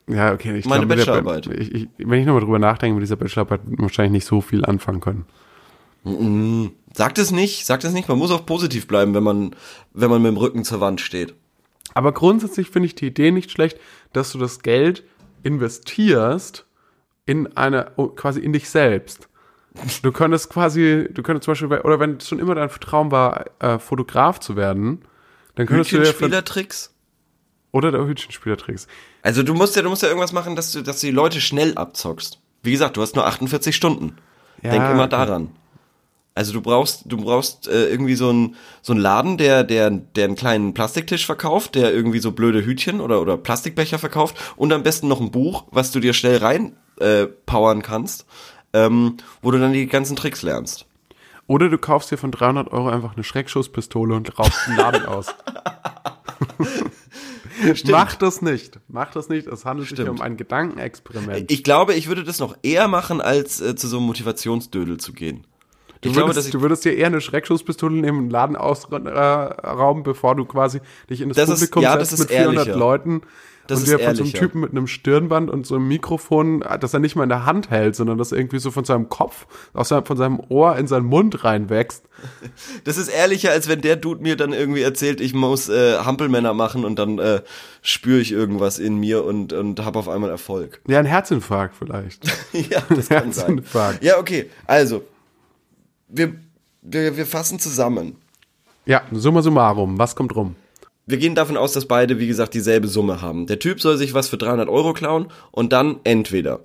Ja, okay. Ich Meine glaub, der Bachelorarbeit. Ba- Ich, ich, wenn ich nochmal drüber nachdenke, mit dieser Bachelorarbeit wahrscheinlich nicht so viel anfangen können. Sagt es nicht, sagt es nicht. Man muss auch positiv bleiben, wenn man, wenn man mit dem Rücken zur Wand steht. Aber grundsätzlich finde ich die Idee nicht schlecht, dass du das Geld investierst in eine, oh, quasi in dich selbst. Du könntest quasi, du könntest zum Beispiel, oder wenn es schon immer dein Traum war, äh, Fotograf zu werden, dann könntest du dir für, Hütchenspielertricks. oder der Hütchenspielertricks. Also du musst ja, du musst ja irgendwas machen, dass du, dass du die Leute schnell abzockst. Wie gesagt, du hast nur 48 Stunden. Ja, Denk immer daran. Also du brauchst, du brauchst äh, irgendwie so einen so einen Laden, der, der, der einen kleinen Plastiktisch verkauft, der irgendwie so blöde Hütchen oder, oder Plastikbecher verkauft und am besten noch ein Buch, was du dir schnell rein äh, powern kannst, ähm, wo du dann die ganzen Tricks lernst. Oder du kaufst dir von 300 Euro einfach eine Schreckschusspistole und raubst den Laden aus. Mach das nicht. Mach das nicht. Es handelt sich Stimmt. um ein Gedankenexperiment. Ich glaube, ich würde das noch eher machen, als äh, zu so einem Motivationsdödel zu gehen. Du ich würdest, glaube, dass ich, du würdest dir eher eine Schreckschusspistole nehmen und einen Laden ausrauben, bevor du quasi dich in das, Das ist- Publikum ja, setzt das ist mit 400 ehrlicher. Leuten Das und ist dir von so einem. Typen mit einem Stirnband und so einem Mikrofon, das er nicht mal in der Hand hält, sondern das irgendwie so von seinem Kopf, aus seinem, von seinem Ohr in seinen Mund reinwächst. das ist ehrlicher, als wenn der Dude mir dann irgendwie erzählt, ich muss äh, Hampelmänner machen und dann äh, spüre ich irgendwas in mir und, und habe auf einmal Erfolg. Ja, ein Herzinfarkt vielleicht. ja, das kann sein. Herzinfarkt. Ja, okay. Also, wir, wir, wir fassen zusammen. Ja, summa summarum, was kommt rum? Wir gehen davon aus, dass beide, wie gesagt, dieselbe Summe haben. Der Typ soll sich was für 300 Euro klauen und dann entweder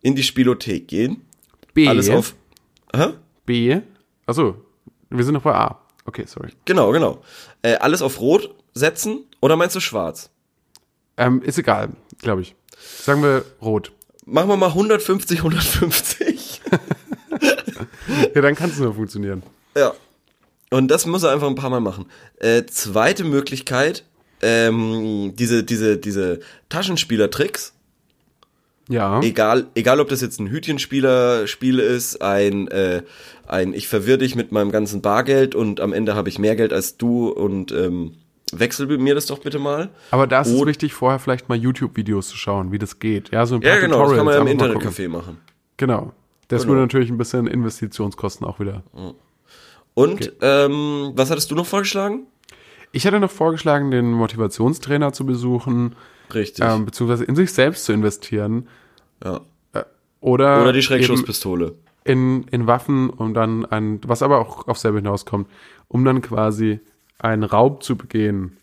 in die Spielothek gehen, B. alles auf... Hä? B. Achso, wir sind noch bei A. Okay, sorry. Genau, genau. Äh, alles auf Rot setzen oder meinst du schwarz? Ähm, ist egal, glaube ich. Sagen wir rot. Machen wir mal 150, 150. Ja, dann kann es nur funktionieren. ja. Und das muss er einfach ein paar Mal machen. Äh, zweite Möglichkeit, ähm, diese, diese, diese Taschenspielertricks, Ja. egal, egal ob das jetzt ein Hütchenspieler-Spiel ist, ein, äh, ein Ich verwirr dich mit meinem ganzen Bargeld und am Ende habe ich mehr Geld als du und ähm, wechsel mir das doch bitte mal. Aber da ist es Und- wichtig, vorher vielleicht mal YouTube-Videos zu schauen, wie das geht. Ja, so ein paar Ja, genau, das kann man ja im. Internetcafé machen. Genau. Das Genau. würde natürlich ein bisschen Investitionskosten auch wieder. Und ähm, was hattest du noch vorgeschlagen? Ich hätte noch vorgeschlagen, den Motivationstrainer zu besuchen, Richtig. ähm, beziehungsweise in sich selbst zu investieren. ja. Oder, Oder die Schreckschusspistole. in, in Waffen, um dann ein, was aber auch auf selber hinauskommt, um dann quasi einen Raub zu begehen.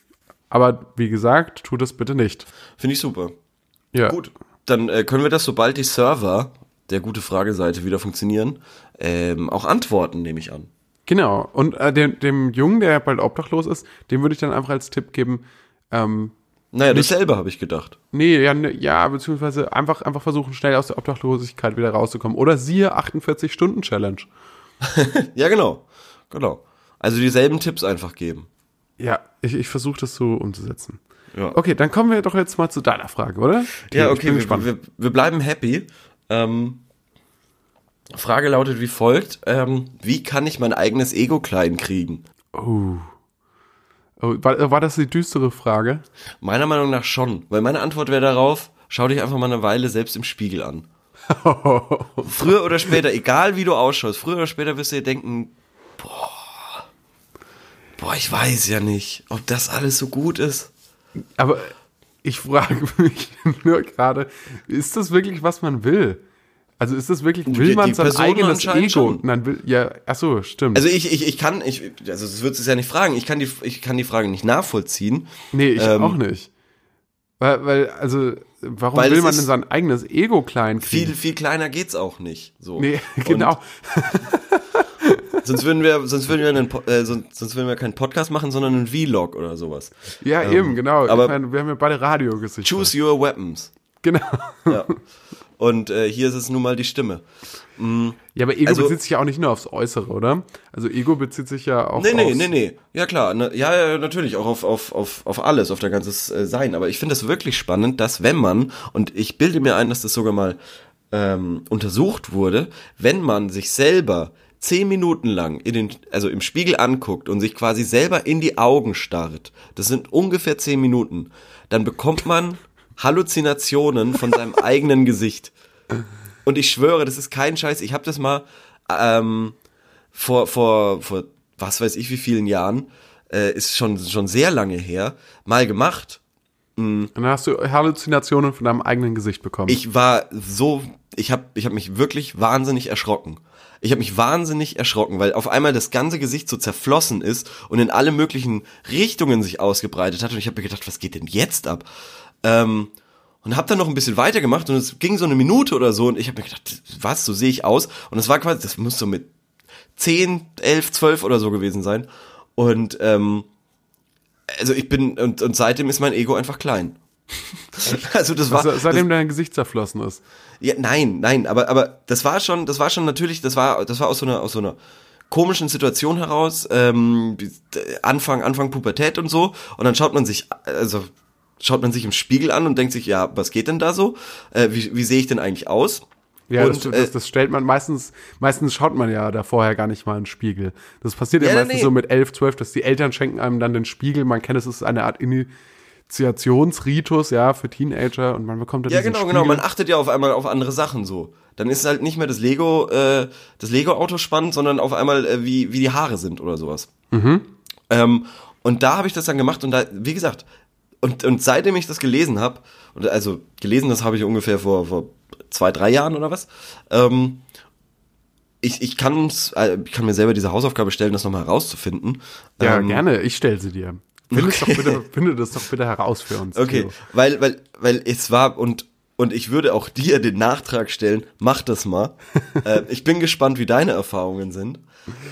Aber wie gesagt, tu das bitte nicht. Finde ich super. Ja. Gut, dann äh, können wir das, sobald die Server der gute Frageseite wieder funktionieren, ähm, auch antworten, nehme ich an. Genau. Und äh, dem, dem Jungen, der bald obdachlos ist, dem würde ich dann einfach als Tipp geben, ähm, Naja, Nicht- dasselbe habe ich gedacht. nee, ja, ne, ja, beziehungsweise einfach, einfach versuchen, schnell aus der Obdachlosigkeit wieder rauszukommen. Oder siehe 48-Stunden-Challenge. Ja, genau. Genau. Also dieselben Tipps einfach geben. Ja, ich, ich versuche das so umzusetzen. Ja, Okay, dann kommen wir doch jetzt mal zu deiner Frage, oder? ja ich okay, bin wir, gespannt. wir, wir bleiben happy. Ähm, Frage lautet wie folgt. Ähm, wie kann ich mein eigenes Ego klein kriegen? Oh. oh war, war das die düstere Frage? Meiner Meinung nach schon. Weil meine Antwort wäre darauf, schau dich einfach mal eine Weile selbst im Spiegel an. Früher oder später, egal wie du ausschaust, früher oder später wirst du dir denken, boah, boah, ich weiß ja nicht, ob das alles so gut ist. Aber ich frage mich nur gerade, ist das wirklich, was man will? Also ist das wirklich, will man sein eigenes Ego? schon. Nein, will, ja, ach so, stimmt. Also ich, ich, ich kann, ich, also das würdest du es ja nicht fragen, ich kann die, ich kann die Frage nicht nachvollziehen. nee, ich ähm, auch nicht. Weil, weil, also, warum Weil will man denn sein eigenes Ego klein Viel, kriegen? viel kleiner geht's auch nicht. So. Nee, genau. Sonst würden wir, sonst würden wir einen, äh, sonst, sonst würden wir keinen Podcast machen, sondern einen Vlog oder sowas. Ja, eben, genau. ähm, aber- ich meine, wir haben ja beide Radiogesichter. Choose your weapons. Genau. Ja. Und äh, hier ist es nun mal die Stimme. Ja, aber Ego Also- bezieht sich ja auch nicht nur aufs Äußere, oder? Also Ego bezieht sich ja auch Nee, nee, aufs... nee, nee. Ja klar, ne, ja, ja, natürlich auch auf, auf, auf, auf alles, auf dein ganzes äh, Sein. Aber ich finde es wirklich spannend, dass wenn man, und ich bilde mir ein, dass das sogar mal ähm, untersucht wurde, wenn man sich selber zehn Minuten lang in den, also im Spiegel anguckt und sich quasi selber in die Augen starrt, das sind ungefähr zehn Minuten, dann bekommt man Halluzinationen von seinem eigenen Gesicht. Und ich schwöre, das ist kein Scheiß. Ich habe das mal ähm, vor, vor, vor was weiß ich wie vielen Jahren, äh, ist schon, schon sehr lange her, mal gemacht. Und dann hast du Halluzinationen von deinem eigenen Gesicht bekommen. Ich war so, ich habe ich hab mich wirklich wahnsinnig erschrocken. Ich habe mich wahnsinnig erschrocken, weil auf einmal das ganze Gesicht so zerflossen ist und in alle möglichen Richtungen sich ausgebreitet hat. Und ich habe mir gedacht, was geht denn jetzt ab? Ähm, und habe dann noch ein bisschen weitergemacht und es ging so eine Minute oder so und ich habe mir gedacht, was, so sehe ich aus? Und es war quasi, das muss so mit 10, 11, 12 oder so gewesen sein. Und ähm, also ich bin, und, und seitdem ist mein Ego einfach klein. also das war. Also, seitdem das, dein Gesicht zerflossen ist. Ja, nein, nein, aber, aber das war schon, das war schon natürlich, das war, das war aus so einer, aus so einer komischen Situation heraus, ähm, Anfang, Anfang Pubertät und so. Und dann schaut man sich, also schaut man sich im Spiegel an und denkt sich, ja, was geht denn da so? Äh, wie wie sehe ich denn eigentlich aus? Ja, und, das, das, das, stellt man meistens, meistens schaut man ja da vorher gar nicht mal in den Spiegel. Das passiert ja, ja meistens nee. so mit 11, 12, dass die Eltern schenken einem dann den Spiegel. Man kennt es, ist eine Art Initiationsritus, ja, für Teenager und man bekommt dann Ja, genau, Spiegel. genau. Man achtet ja auf einmal auf andere Sachen so. Dann ist es halt nicht mehr das Lego, äh, das Lego-Auto spannend, sondern auf einmal, äh, wie, wie die Haare sind oder sowas. Mhm. Ähm, und da habe ich das dann gemacht und da, wie gesagt, und, und seitdem ich das gelesen habe, also gelesen, das habe ich ungefähr vor, vor zwei, drei Jahren oder was, ähm, ich, ich, kann's, äh, ich kann mir selber diese Hausaufgabe stellen, das nochmal herauszufinden. Ja, ähm, gerne, ich stelle sie dir. Finde, okay. bitte, finde das doch bitte heraus für uns. Okay, Theo. weil, weil, weil es war und und ich würde auch dir den Nachtrag stellen, mach das mal. äh, ich bin gespannt, wie deine Erfahrungen sind.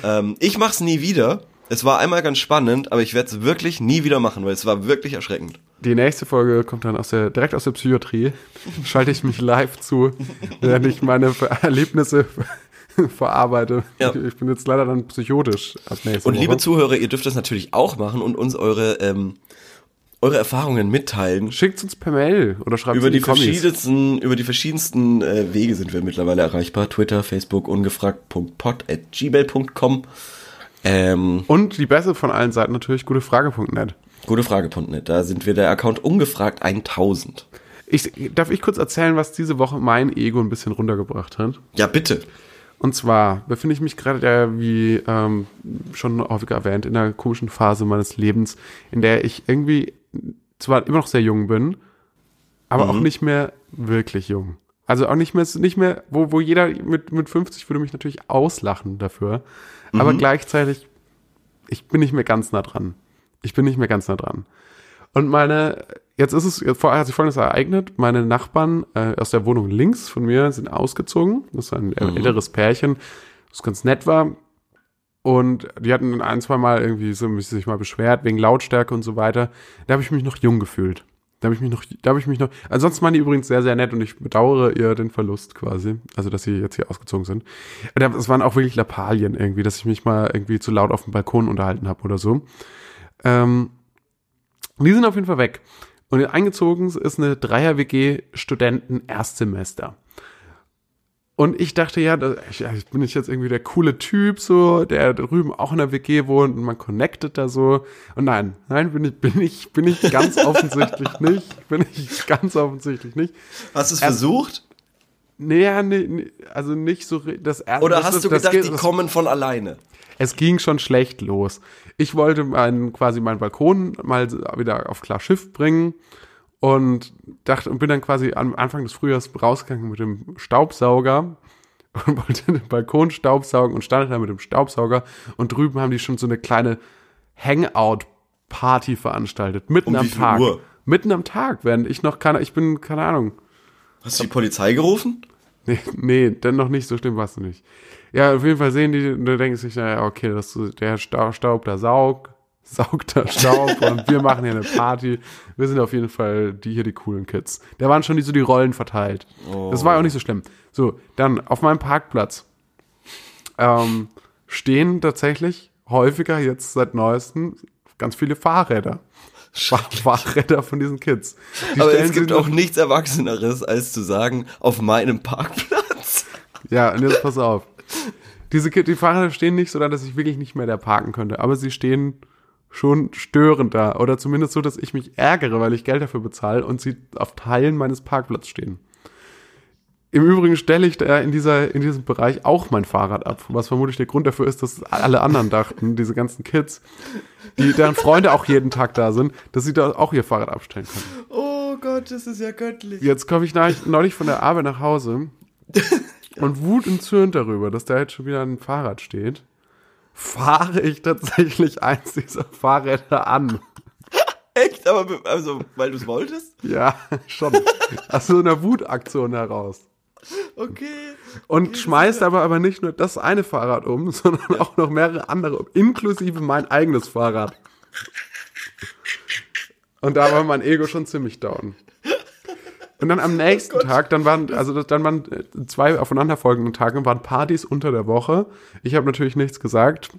Ähm, ich mach's nie wieder. Es war einmal ganz spannend, aber ich werde es wirklich nie wieder machen, weil es war wirklich erschreckend. Die nächste Folge kommt dann aus der, direkt aus der Psychiatrie. Schalte ich mich live zu, während ich meine Erlebnisse verarbeite. Ja. Ich bin jetzt leider dann psychotisch ab nächste Und Woche. liebe Zuhörer, ihr dürft das natürlich auch machen und uns eure ähm, eure Erfahrungen mitteilen. Schickt uns per Mail oder schreibt über die, die verschiedensten über die verschiedensten äh, Wege sind wir mittlerweile erreichbar. Twitter, Facebook, ungefragt.pod at gmail.com. Ähm, Und die beste von allen Seiten natürlich gutefrage.net. Gutefrage.net, da sind wir der Account ungefragt 1000. Ich, darf ich kurz erzählen, was diese Woche mein Ego ein bisschen runtergebracht hat? Ja, bitte. Und zwar befinde ich mich gerade, ja, wie ähm, schon häufiger erwähnt, in einer komischen Phase meines Lebens, in der ich irgendwie zwar immer noch sehr jung bin, aber mhm. auch nicht mehr wirklich jung. Also auch nicht mehr, nicht mehr, wo, wo jeder mit, mit 50 würde mich natürlich auslachen dafür. Mhm. Aber gleichzeitig, ich bin nicht mehr ganz nah dran. Ich bin nicht mehr ganz nah dran. Und meine, jetzt ist es, jetzt hat sich folgendes ereignet. Meine Nachbarn äh, aus der Wohnung links von mir sind ausgezogen. Das ist ein mhm. älteres Pärchen, das ganz nett war. Und die hatten ein, zwei Mal irgendwie so sich mal beschwert wegen Lautstärke und so weiter. Da habe ich mich noch jung gefühlt. Da habe ich mich noch, da habe ich mich noch. Ansonsten waren die übrigens sehr, sehr nett und ich bedauere ihr den Verlust quasi. Also, dass sie jetzt hier ausgezogen sind. Es waren auch wirklich Lappalien irgendwie, dass ich mich mal irgendwie zu laut auf dem Balkon unterhalten habe oder so. Ähm, die sind auf jeden Fall weg. Und eingezogen ist eine Dreier-WG Studenten Erstsemester. Und ich dachte, ja, da, ich, ich bin ich jetzt irgendwie der coole Typ, so, der drüben auch in der WG wohnt und man connectet da so. Und nein, nein, bin ich, bin ich, bin ich ganz offensichtlich nicht. Bin ich ganz offensichtlich nicht. Hast du es versucht? Nee, nee, also nicht so das erste. Oder hast das, du gedacht, geht, die kommen von alleine? Es ging schon schlecht los. Ich wollte meinen, quasi meinen Balkon mal wieder auf klar Schiff bringen und dachte und bin dann quasi am Anfang des Frühjahrs rausgegangen mit dem Staubsauger und wollte den Balkon staubsaugen und stand da mit dem Staubsauger und drüben haben die schon so eine kleine Hangout-Party veranstaltet, mitten um am Tag. Uhr? Mitten am Tag, während ich noch keine, ich bin, keine Ahnung. Hast du die Polizei gerufen? Nee, nee, dann noch nicht, so schlimm warst du nicht. Ja, auf jeden Fall sehen die, und da denken sich, naja, okay, das, der Staub, Staub da saugt, saugt da Staub und wir machen hier eine Party. Wir sind auf jeden Fall die hier die coolen Kids. Da waren schon die, so die Rollen verteilt. Oh. Das war ja auch nicht so schlimm. So, dann auf meinem Parkplatz ähm, stehen tatsächlich häufiger jetzt seit neuestem ganz viele Fahrräder. Fahrräder von diesen Kids. Die Aber es gibt auch nichts Erwachseneres, als zu sagen, auf meinem Parkplatz. Ja, und jetzt pass auf. Diese die Fahrräder stehen nicht so da, dass ich wirklich nicht mehr da parken könnte. Aber sie stehen schon störender oder zumindest so, dass ich mich ärgere, weil ich Geld dafür bezahle und sie auf Teilen meines Parkplatzes stehen. Im Übrigen stelle ich da in, dieser, in diesem Bereich auch mein Fahrrad ab, was vermutlich der Grund dafür ist, dass alle anderen dachten, diese ganzen Kids, die deren Freunde auch jeden Tag da sind, dass sie da auch ihr Fahrrad abstellen können. Oh Gott, das ist ja göttlich. Jetzt komme ich neulich von der Arbeit nach Hause und wutentzürnt darüber, dass da jetzt schon wieder ein Fahrrad steht, fahre ich tatsächlich eins dieser Fahrräder an. Echt? Aber also, weil du es wolltest? Ja, schon. Aus so einer Wutaktion heraus. Okay. Und okay, schmeißt aber, aber nicht nur das eine Fahrrad um, sondern auch noch mehrere andere um, inklusive mein eigenes Fahrrad. Und da war mein Ego schon ziemlich down. Und dann am Oh nächsten Tag, dann waren, also dann waren äh, zwei aufeinanderfolgenden Tage, waren Partys unter der Woche. Ich habe natürlich nichts gesagt,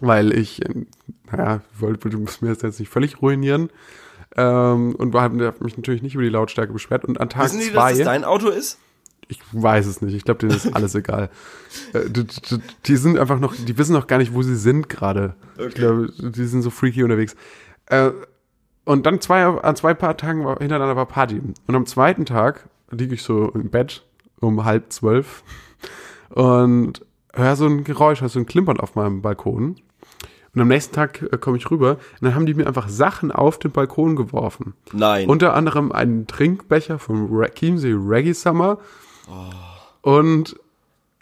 weil ich, äh, naja, wollte, du musst mir das jetzt nicht völlig ruinieren. Ähm, und habe mich natürlich nicht über die Lautstärke beschwert. Und an Tag Wissen die, zwei. dass das dein Auto ist? Ich weiß es nicht. Ich glaube, denen ist alles egal. Äh, die, die, die sind einfach noch, die wissen noch gar nicht, wo sie sind gerade. Okay. Ich glaube, die sind so freaky unterwegs. Äh, und dann zwei, an zwei paar Tagen war, hintereinander war Party. Und am zweiten Tag liege ich so im Bett um halb zwölf und höre so ein Geräusch, also ein Klimpern auf meinem Balkon. Und am nächsten Tag äh, komme ich rüber und dann haben die mir einfach Sachen auf den Balkon geworfen. Nein. Unter anderem einen Trinkbecher vom Chiemsee Reggae Summer und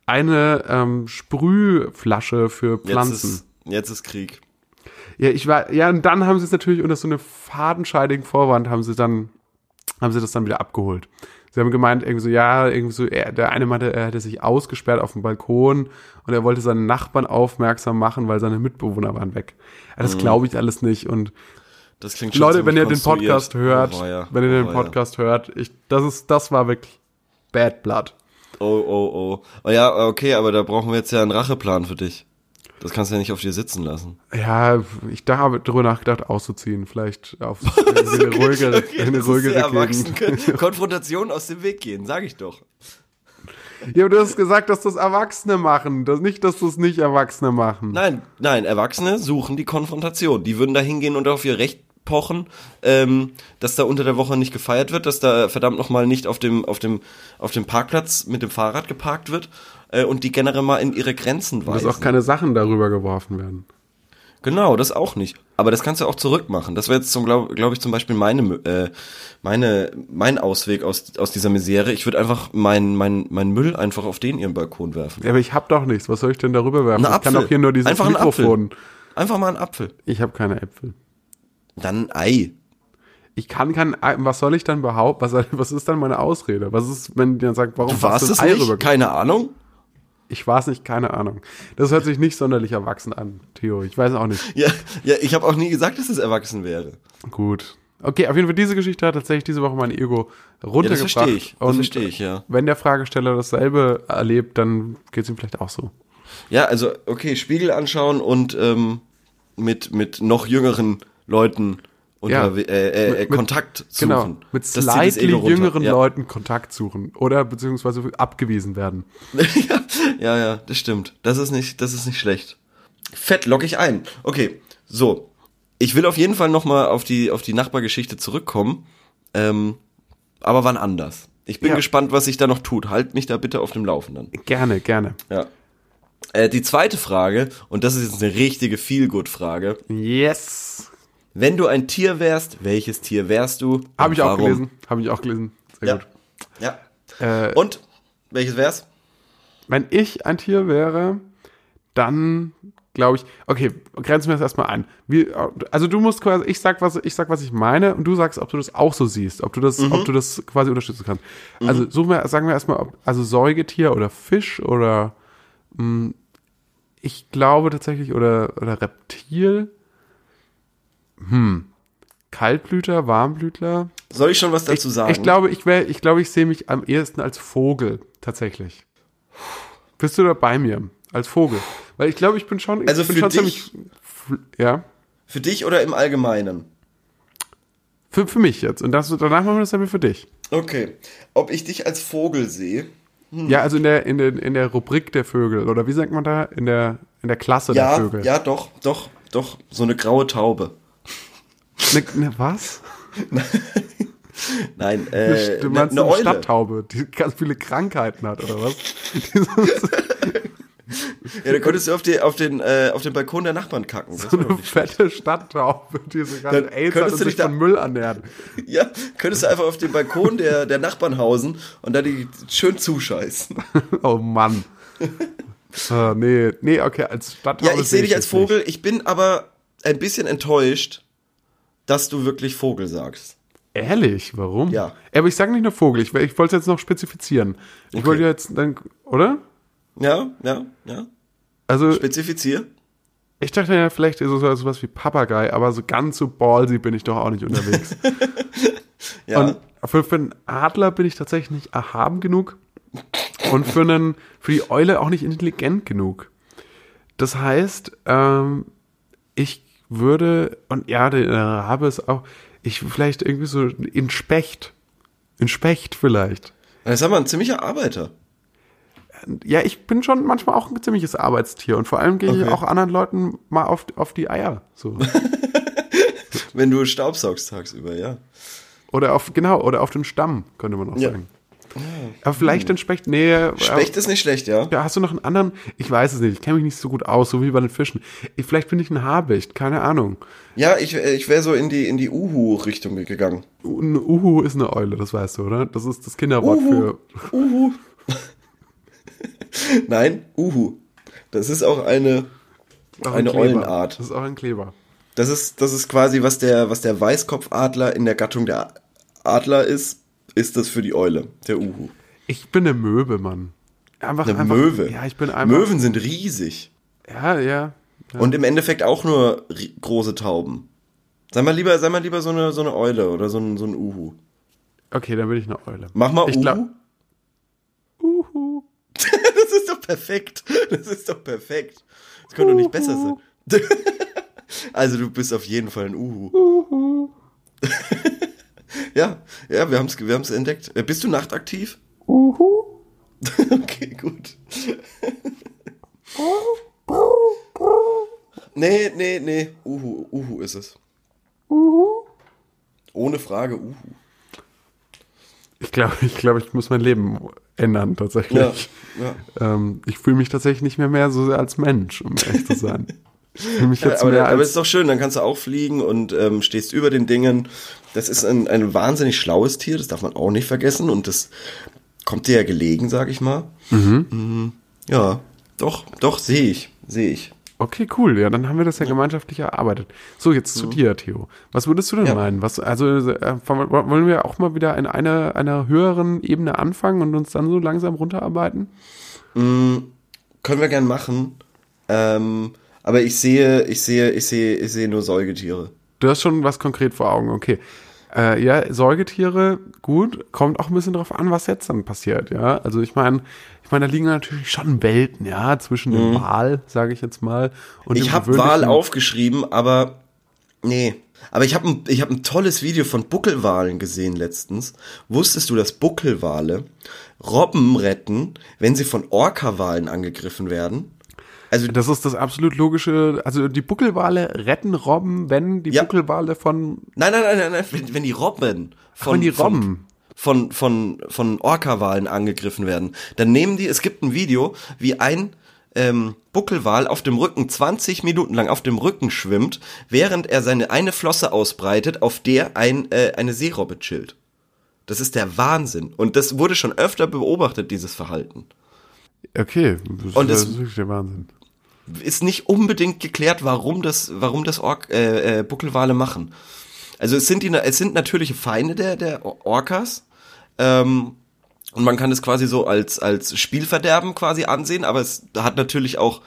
eine ähm, Sprühflasche für jetzt Pflanzen. ist, jetzt ist Krieg. Ja, ich war, ja, und dann haben sie es natürlich unter so eine fadenscheidigen Vorwand haben sie dann, haben sie das dann wieder abgeholt. Sie haben gemeint, irgendwie so, ja, irgendwie so, er, der eine meinte, er hätte sich ausgesperrt auf dem Balkon und er wollte seinen Nachbarn aufmerksam machen, weil seine Mitbewohner waren weg. Ja, das glaube ich alles nicht und Das klingt schon Leute, wenn ihr den. Podcast hört, Oh, weia. wenn ihr den Oh. Podcast hört, ich, das ist, das war wirklich Bad Blood. Oh, oh, oh. Oh ja, okay, aber da brauchen wir jetzt ja einen Racheplan für dich. Das kannst du ja nicht auf dir sitzen lassen. Ja, ich da habe darüber nachgedacht, auszuziehen, vielleicht auf eine ruhigere, eine ist ruhigere sehr erwachsen. Gegend. Konfrontation aus dem Weg gehen, sag ich doch. Ja, aber du hast gesagt, dass das Erwachsene machen, das nicht, dass das nicht Erwachsene machen. Nein, nein, Erwachsene suchen die Konfrontation. Die würden da hingehen und auf ihr Recht pochen, ähm, dass da unter der Woche nicht gefeiert wird, dass da verdammt nochmal nicht auf dem, auf dem, auf dem Parkplatz mit dem Fahrrad geparkt wird äh, und die generell mal in ihre Grenzen dass weisen. auch keine Sachen darüber geworfen werden. Genau, das auch nicht. Aber das kannst du auch zurückmachen. Das wäre jetzt zum glaube glaub ich zum Beispiel meine äh, meine mein Ausweg aus aus dieser Misere. Ich würde einfach meinen mein, mein Müll einfach auf den ihren Balkon werfen. Ja, aber ich hab doch nichts. Was soll ich denn darüber werfen? Ich kann Apfel. doch hier nur dieses Einfach ein Mikrofon. Einfach mal einen Apfel. Ich habe keine Äpfel. Dann ein Ei. Ich kann kein Ei. Was soll ich dann behaupten? Was, was ist dann meine Ausrede? Was ist, wenn die dann sagt, warum Du warst hast du ein Ei nicht? rüber? Keine Ahnung. Ich es nicht, keine Ahnung. Das hört sich nicht sonderlich erwachsen an, Theo. Ich weiß auch nicht. Ja, ja, ich habe auch nie gesagt, dass es erwachsen wäre. Gut. Okay, auf jeden Fall, diese Geschichte hat tatsächlich diese Woche mein Ego runtergebracht. verstehe ich. Das verstehe ich, ja. Wenn der Fragesteller dasselbe erlebt, dann geht es ihm vielleicht auch so. Ja, also okay, Spiegel anschauen und ähm, mit mit noch jüngeren Leuten Ja. unter, äh, äh, Mit- Kontakt suchen. Genau. Mit Das das slightly jüngeren ja. Leuten Kontakt suchen. Oder beziehungsweise abgewiesen werden. ja, ja, ja, das stimmt. Das ist nicht, das ist nicht schlecht. Fett, lock ich ein. Okay, so. Ich will auf jeden Fall noch mal auf die, auf die Nachbargeschichte zurückkommen. Ähm, aber wann anders. Ich bin Ja. gespannt, was sich da noch tut. Halt mich da bitte auf dem Laufenden. Gerne, gerne. Ja. Äh, die zweite Frage, und das ist jetzt eine richtige Feel-Good-Frage. Yes. Wenn du ein Tier wärst, welches Tier wärst du? Habe ich auch warum? gelesen. Habe ich auch gelesen. Sehr Ja. gut. Ja. Äh, Und welches wär's? Wenn ich ein Tier wäre, dann glaube ich, okay, grenzen wir das erstmal ein. Wie, also du musst quasi, ich sag, was, ich sag, was ich meine und du sagst, ob du das auch so siehst, ob du das, Mhm. ob du das quasi unterstützen kannst. Also suchen wir, sagen wir erstmal, ob, also Säugetier oder Fisch oder mh, ich glaube tatsächlich, oder, oder Reptil. Hm. Kaltblüter, Warmblütler. Soll ich schon was dazu sagen? Ich glaube, ich ich glaube, ich sehe mich am ehesten als Vogel, tatsächlich. Bist du da bei mir? Als Vogel? Weil ich glaube, ich bin schon, Also bin für schon dich- ziemlich, ja. Für dich oder im Allgemeinen? Für, für mich jetzt. Und das, danach machen wir das dann für dich. Okay. Ob ich dich als Vogel sehe? Ja, also in der, in der, in der Rubrik der Vögel. Oder wie sagt man da? In der, in der Klasse der Ja, Vögel. ja, doch, doch, doch, so eine graue Taube. Ne, ne, was? Nein, äh, du ne, meinst ne eine Eule. Stadttaube, die ganz viele Krankheiten hat, oder was? Ja, da könntest du auf, die, auf, den, äh, auf den Balkon der Nachbarn kacken. Das so eine nicht schlecht. fette Stadttaube, die so ganz AIDS hat und du sich da- von Müll ernährt. Ja, könntest du einfach auf den Balkon der, der Nachbarn hausen und da die schön zuscheißen. Oh Mann. Ah, nee, nee, okay, als Stadttaube. Ja, ich sehe dich als nicht. Vogel. Ich bin aber ein bisschen enttäuscht, dass du wirklich Vogel sagst. Ehrlich, warum? Ja. Aber ich sage nicht nur Vogel, ich, ich wollte es jetzt noch spezifizieren. Ich Okay. wollte jetzt dann, oder? Ja, ja, ja. Also, Spezifizier. ich dachte ja vielleicht so so sowas wie Papagei, aber so ganz so ballsy bin ich doch auch nicht unterwegs. Ja. Und für, für einen Adler bin ich tatsächlich nicht erhaben genug und für, einen, für die Eule auch nicht intelligent genug. Das heißt, ähm, ich würde, und ja, der Rabe ist auch, ich vielleicht irgendwie so in Specht. In Specht vielleicht. das ist aber ein ziemlicher Arbeiter. Ja, ich bin schon manchmal auch ein ziemliches Arbeitstier und vor allem gehe ich Okay. auch anderen Leuten mal auf, auf die Eier. So. Wenn du staubsaugst tagsüber, ja. Oder auf, genau, oder auf den Stamm, könnte man auch Ja. sagen. Aber vielleicht den Specht, nee. Specht ist nicht schlecht, ja. Hast du noch einen anderen? Ich weiß es nicht. Ich kenne mich nicht so gut aus, so wie bei den Fischen. Ich, vielleicht bin ich ein Habicht, keine Ahnung. Ja, ich, äh, ich wäre so in die, in die Uhu-Richtung gegangen. Ein Uhu ist eine Eule, das weißt du, oder? Das ist das Kinderwort Uhu. für. Uhu. Nein, Uhu. Das ist auch eine, auch ein eine Kleber. Eulenart. Das ist auch ein Kleber. Das ist, das ist quasi, was der, was der Weißkopfadler in der Gattung der Adler ist, ist das für die Eule, der Uhu. Ich bin eine Möwe, Mann. Einfach, Eine einfach, Möwe. Ja, ich bin einfach. Möwen sind riesig. Ja, ja. ja. Und im Endeffekt auch nur große Tauben. Sei mal lieber, sei mal lieber so eine, so eine Eule oder so ein, so ein Uhu. Okay, dann bin ich eine Eule. Mach mal ich Uhu. glaub- Uhu. Das ist doch perfekt. Das ist doch perfekt. Das könnte doch nicht besser sein. Also du bist auf jeden Fall ein Uhu. ja, ja, wir haben es wir haben's entdeckt. Äh, Bist du nachtaktiv? Uhu. Okay, gut. Nee, nee, nee. Uhu, Uhu ist es. Uhu. Ohne Frage, Uhu. Ich glaube, ich, glaub, ich muss mein Leben ändern, tatsächlich. Ja, ja. Ähm, ich fühle mich tatsächlich nicht mehr mehr so sehr als Mensch, um ehrlich zu sein. Jetzt aber, aber ist doch schön, dann kannst du auch fliegen und ähm, stehst über den Dingen. Das ist ein, ein wahnsinnig schlaues Tier, das darf man auch nicht vergessen und das kommt dir ja gelegen, sag ich mal. Mhm. Ja, doch, doch, sehe ich, sehe ich. Okay, cool. Ja, dann haben wir das ja gemeinschaftlich erarbeitet. So, jetzt zu dir, Theo. Was würdest du denn Ja. meinen? Was, also, äh, wollen wir auch mal wieder in einer, einer höheren Ebene anfangen und uns dann so langsam runterarbeiten? Können wir gern machen. Ähm, aber ich sehe, ich sehe, ich sehe, ich sehe nur Säugetiere. Du hast schon was konkret vor Augen, okay. Äh, ja, Säugetiere, gut, kommt auch ein bisschen drauf an, was jetzt dann passiert, ja. Also ich meine, ich meine, da liegen natürlich schon Welten, ja, zwischen dem Wal, sage ich jetzt mal, und Mhm. Ich habe Wal aufgeschrieben, aber nee. Aber ich habe ein, ich hab ein tolles Video von Buckelwalen gesehen letztens. Wusstest du, dass Buckelwale Robben retten, wenn sie von Orca-Walen angegriffen werden? Also Das ist das absolut logische, also die Buckelwale retten Robben, wenn die Ja. Buckelwale von, Nein, nein, nein, nein, nein. Wenn, wenn die Robben von, wenn die Robben. von, von, von, von Orca-Walen angegriffen werden, dann nehmen die, es gibt ein Video, wie ein ähm, Buckelwal auf dem Rücken 20 Minuten lang auf dem Rücken schwimmt, während er seine eine Flosse ausbreitet, auf der ein, äh, eine Seerobbe chillt. Das ist der Wahnsinn. Und das wurde schon öfter beobachtet, dieses Verhalten. okay, das, Und ist wirklich der Wahnsinn. Ist nicht unbedingt geklärt, warum das, warum das Ork, äh, äh, Buckelwale machen. Also es sind die, es sind natürliche Feinde der, der Orcas. Ähm, und man kann es quasi so als, als Spielverderben quasi ansehen, aber es hat natürlich auch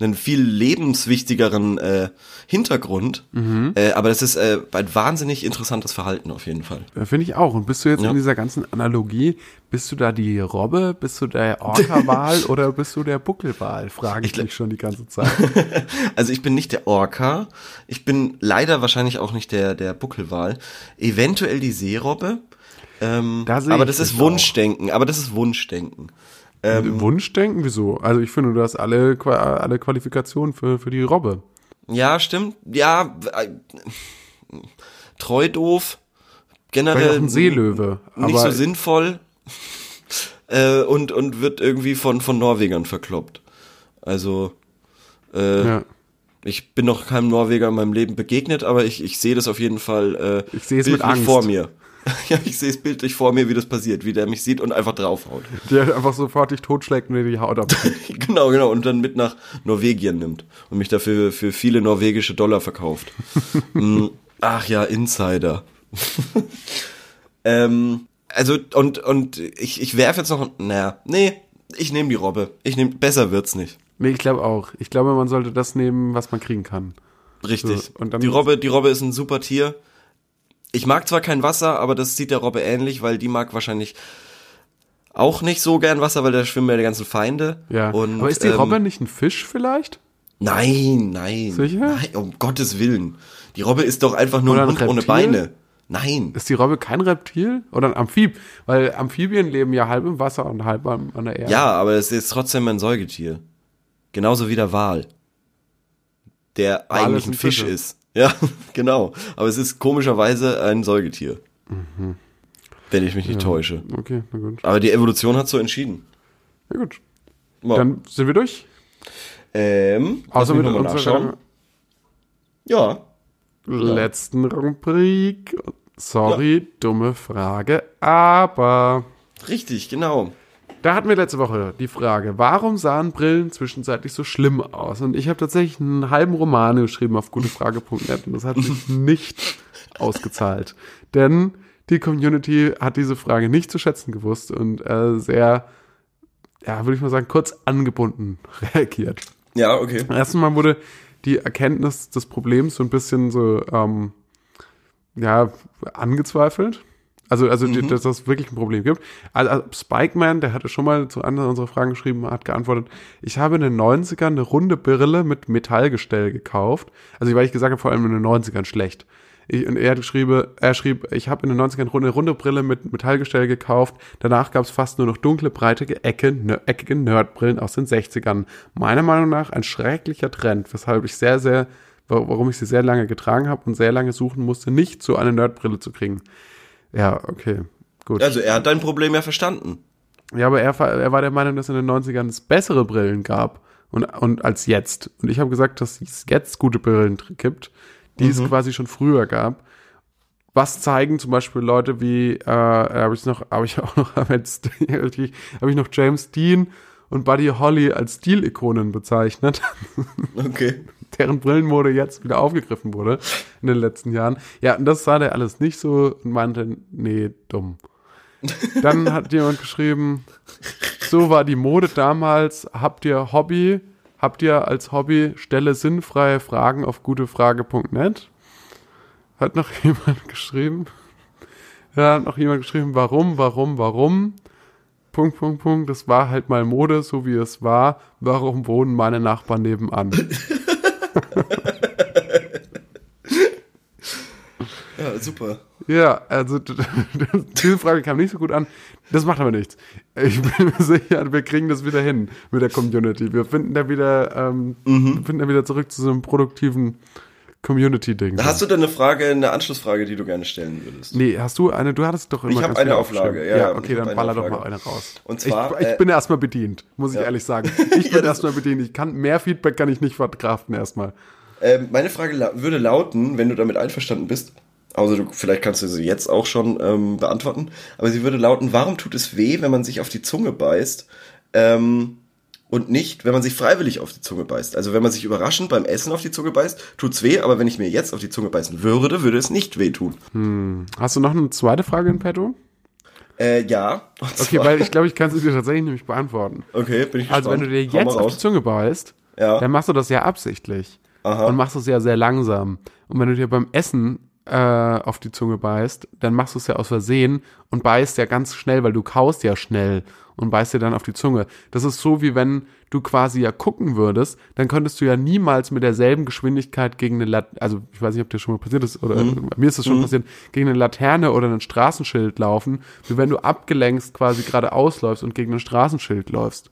einen viel lebenswichtigeren äh, Hintergrund. Äh, aber das ist äh, ein wahnsinnig interessantes Verhalten auf jeden Fall. Finde ich auch. Und bist du jetzt Ja. in dieser ganzen Analogie, bist du da die Robbe, bist du der Orca-Wal oder bist du der Buckelwal? Frage ich glaub- mich schon die ganze Zeit. Also ich bin nicht der Orca. Ich bin leider wahrscheinlich auch nicht der, der Buckelwal. Eventuell die Seerobbe. Ähm, Da aber ich das ist Wunschdenken. Aber das ist Wunschdenken. Ähm, Wunschdenken? Wieso? Also ich finde, du hast alle, alle Qualifikationen für, für die Robbe. Ja, stimmt. Ja, äh, treu doof. Generell ein Seelöwe. nicht so sinnvoll. äh, und, und wird irgendwie von, von Norwegern verkloppt. Also, äh, ja. ich bin noch keinem Norweger in meinem Leben begegnet, aber ich, ich sehe das auf jeden Fall äh, Ich sehe es mit Angst. vor mir. ja, ich sehe es bildlich vor mir, wie das passiert, wie der mich sieht und einfach draufhaut. Halt einfach sofort dich totschlägt und dir die Haut ab. genau, genau. Und dann mit nach Norwegien nimmt und mich dafür für viele norwegische Dollar verkauft. Mm, Ach ja, Insider. ähm, also, und, und ich, ich werfe jetzt noch, naja, nee, ich nehme die Robbe. Ich nehme, besser wird's nicht. nee, ich glaube auch. Ich glaube, man sollte das nehmen, was man kriegen kann. Richtig. So, und dann- die Robbe, die Robbe ist ein super Tier. Ich mag zwar kein Wasser, aber das sieht der Robbe ähnlich, weil die mag wahrscheinlich auch nicht so gern Wasser, weil da schwimmen ja die ganzen Feinde. Ja. Und, aber ist die ähm, Robbe nicht ein Fisch vielleicht? Nein, nein. Sicher? Nein, um Gottes Willen. Die Robbe ist doch einfach nur Oder ein Hund ohne? Beine. Nein. Ist die Robbe kein Reptil oder ein Amphib? Weil Amphibien leben ja halb im Wasser und halb an der Erde. Ja, aber es ist trotzdem ein Säugetier. Genauso wie der Wal. Der Wale eigentlich ein Fisch Fische. ist. Ja, genau. Aber es ist komischerweise ein Säugetier. Wenn ich mich nicht täusche. Okay, na gut. Aber die Evolution hat so entschieden. Na gut. Ja. Dann sind wir durch. ähm, Außer mit noch mal nachschauen. Ja. letzten Rubrik. Sorry, dumme Frage, aber Richtig, genau. Da hatten wir letzte Woche die Frage, warum sahen Brillen zwischenzeitlich so schlimm aus? Und ich habe tatsächlich einen halben Roman geschrieben auf gutefrage.net und das hat sich nicht ausgezahlt. Denn die Community hat diese Frage nicht zu schätzen gewusst und äh, sehr, ja, würde ich mal sagen, kurz angebunden reagiert. Ja, okay. Erstens mal wurde die Erkenntnis des Problems so ein bisschen so, ähm, ja, angezweifelt. Also, also die, dass es wirklich ein Problem gibt. Also, also Spikeman, der hatte schon mal zu einer unserer Fragen geschrieben, hat geantwortet, ich habe in den 90ern eine runde Brille mit Metallgestell gekauft. Also, weil ich gesagt habe, vor allem in den 90ern schlecht. Ich, und er geschrieben, er schrieb, ich habe in den 90ern eine runde Brille mit Metallgestell gekauft. Danach gab es fast nur noch dunkle, breite, Ecke, nö, eckige Nerdbrillen aus den 60ern. Meiner Meinung nach ein schrecklicher Trend, weshalb ich sehr, sehr, wa- warum ich sie sehr lange getragen habe und sehr lange suchen musste, nicht so eine Nerdbrille zu kriegen. Ja, okay, gut. Also er hat dein Problem ja verstanden. Ja, aber er, war- er war der Meinung, dass in den 90ern es bessere Brillen gab und, und als jetzt. Und ich habe gesagt, dass es jetzt gute Brillen gibt, die es quasi schon früher gab. Was zeigen zum Beispiel Leute wie, äh, habe ich noch, habe ich auch noch, habe ich noch James Dean und Buddy Holly als Stilikonen bezeichnet, Okay. deren Brillenmode jetzt wieder aufgegriffen wurde in den letzten Jahren. Ja, und das sah der alles nicht so und meinte, nee, dumm. Dann hat jemand geschrieben, so war die Mode damals, habt ihr Hobby, habt ihr als Hobby stelle sinnfreie Fragen auf gutefrage.net? Hat noch jemand geschrieben? Ja, hat noch jemand geschrieben, warum, warum, warum? Punkt, Punkt, Punkt, das war halt mal Mode, so wie es war. Warum wohnen meine Nachbarn nebenan? Ja, super. Ja, also d- d- diese Frage kam nicht so gut an. Das macht aber nichts. Ich bin mir sicher, wir kriegen das wieder hin mit der Community. Wir finden da wieder, ähm, Mhm. wir finden da wieder zurück zu so einem produktiven Community-Ding. Hast du denn eine Frage, eine Anschlussfrage, die du gerne stellen würdest? Nee, hast du eine? Du hattest doch immer Ich hab ganz eine Auflage, ja, Ja, ich okay, dann baller doch mal eine raus. Und zwar, ich, ich äh, bin erstmal bedient, muss ich ja. ehrlich sagen. Ich bin erstmal bedient. Ich kann mehr Feedback kann ich nicht verkraften erstmal. Ähm, meine Frage la würde lauten, wenn du damit einverstanden bist, also du, vielleicht kannst du sie jetzt auch schon ähm, beantworten, aber sie würde lauten, warum tut es weh, wenn man sich auf die Zunge beißt ähm, und nicht, wenn man sich freiwillig auf die Zunge beißt? Also wenn man sich überraschend beim Essen auf die Zunge beißt, tut's weh, aber wenn ich mir jetzt auf die Zunge beißen würde, würde es nicht wehtun. Hast du noch eine zweite Frage in petto? Äh, ja. Okay, weil ich glaube, ich kann sie dir tatsächlich nämlich beantworten. okay, bin ich gespannt. Also wenn du dir jetzt auf die. Zunge beißt, Ja. dann machst du das ja absichtlich. Aha. Und machst es ja sehr langsam. Und wenn du dir beim Essen äh, auf die Zunge beißt, dann machst du es ja aus Versehen und beißt ja ganz schnell, weil du kaust ja schnell und beißt dir dann auf die Zunge. Das ist so, wie wenn du quasi ja gucken würdest, dann könntest du ja niemals mit derselben Geschwindigkeit gegen eine Laterne, also ich weiß nicht, ob dir schon mal passiert ist, oder mir ist das schon passiert, gegen eine Laterne oder ein Straßenschild laufen, wie wenn du abgelenkt quasi geradeaus läufst und gegen ein Straßenschild läufst.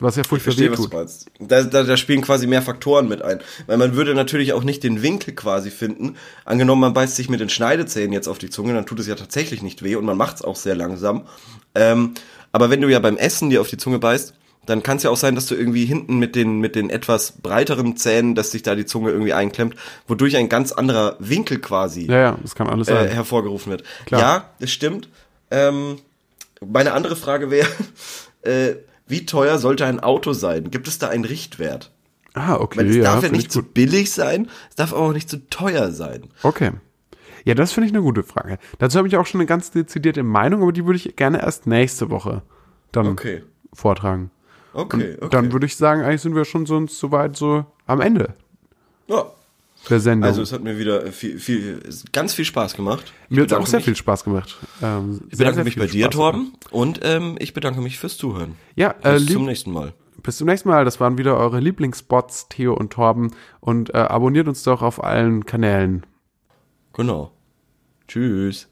Was ja furchtbar verstehe, was du meinst. Da, da, da spielen quasi mehr Faktoren mit ein. Weil man würde natürlich auch nicht den Winkel quasi finden. Angenommen, man beißt sich mit den Schneidezähnen jetzt auf die Zunge, dann tut es ja tatsächlich nicht weh und man macht es auch sehr langsam. Ähm, aber wenn du ja beim Essen dir auf die Zunge beißt, dann kann es ja auch sein, dass du irgendwie hinten mit den, mit den etwas breiteren Zähnen, dass sich da die Zunge irgendwie einklemmt, wodurch ein ganz anderer Winkel quasi Ja, ja, das kann alles äh, sein. hervorgerufen wird. Klar. Ja, das stimmt. Ähm, meine andere Frage wäre, äh, wie teuer sollte ein Auto sein? Gibt es da einen Richtwert? ah, okay, Weil es ja, darf ja nicht ich zu gut. billig sein, es darf aber auch nicht zu teuer sein. Okay. Ja, das finde ich eine gute Frage. Dazu habe ich auch schon eine ganz dezidierte Meinung, aber die würde ich gerne erst nächste Woche dann Okay. vortragen. Okay, okay. Dann würde ich sagen, eigentlich sind wir schon so, so weit so am Ende ja. Der Sendung. Also es hat mir wieder viel, viel, ganz viel Spaß gemacht. Ich Mir hat es auch sehr mich- viel Spaß gemacht. Ähm, Ich bedanke mich bei dir, Torben, und ähm, ich bedanke mich fürs Zuhören. Ja, äh, Bis zum nächsten Mal. bis zum nächsten Mal. Das waren wieder eure Lieblingsspots, Theo und Torben. Und äh, abonniert uns doch auf allen Kanälen. Genau. Tschüss.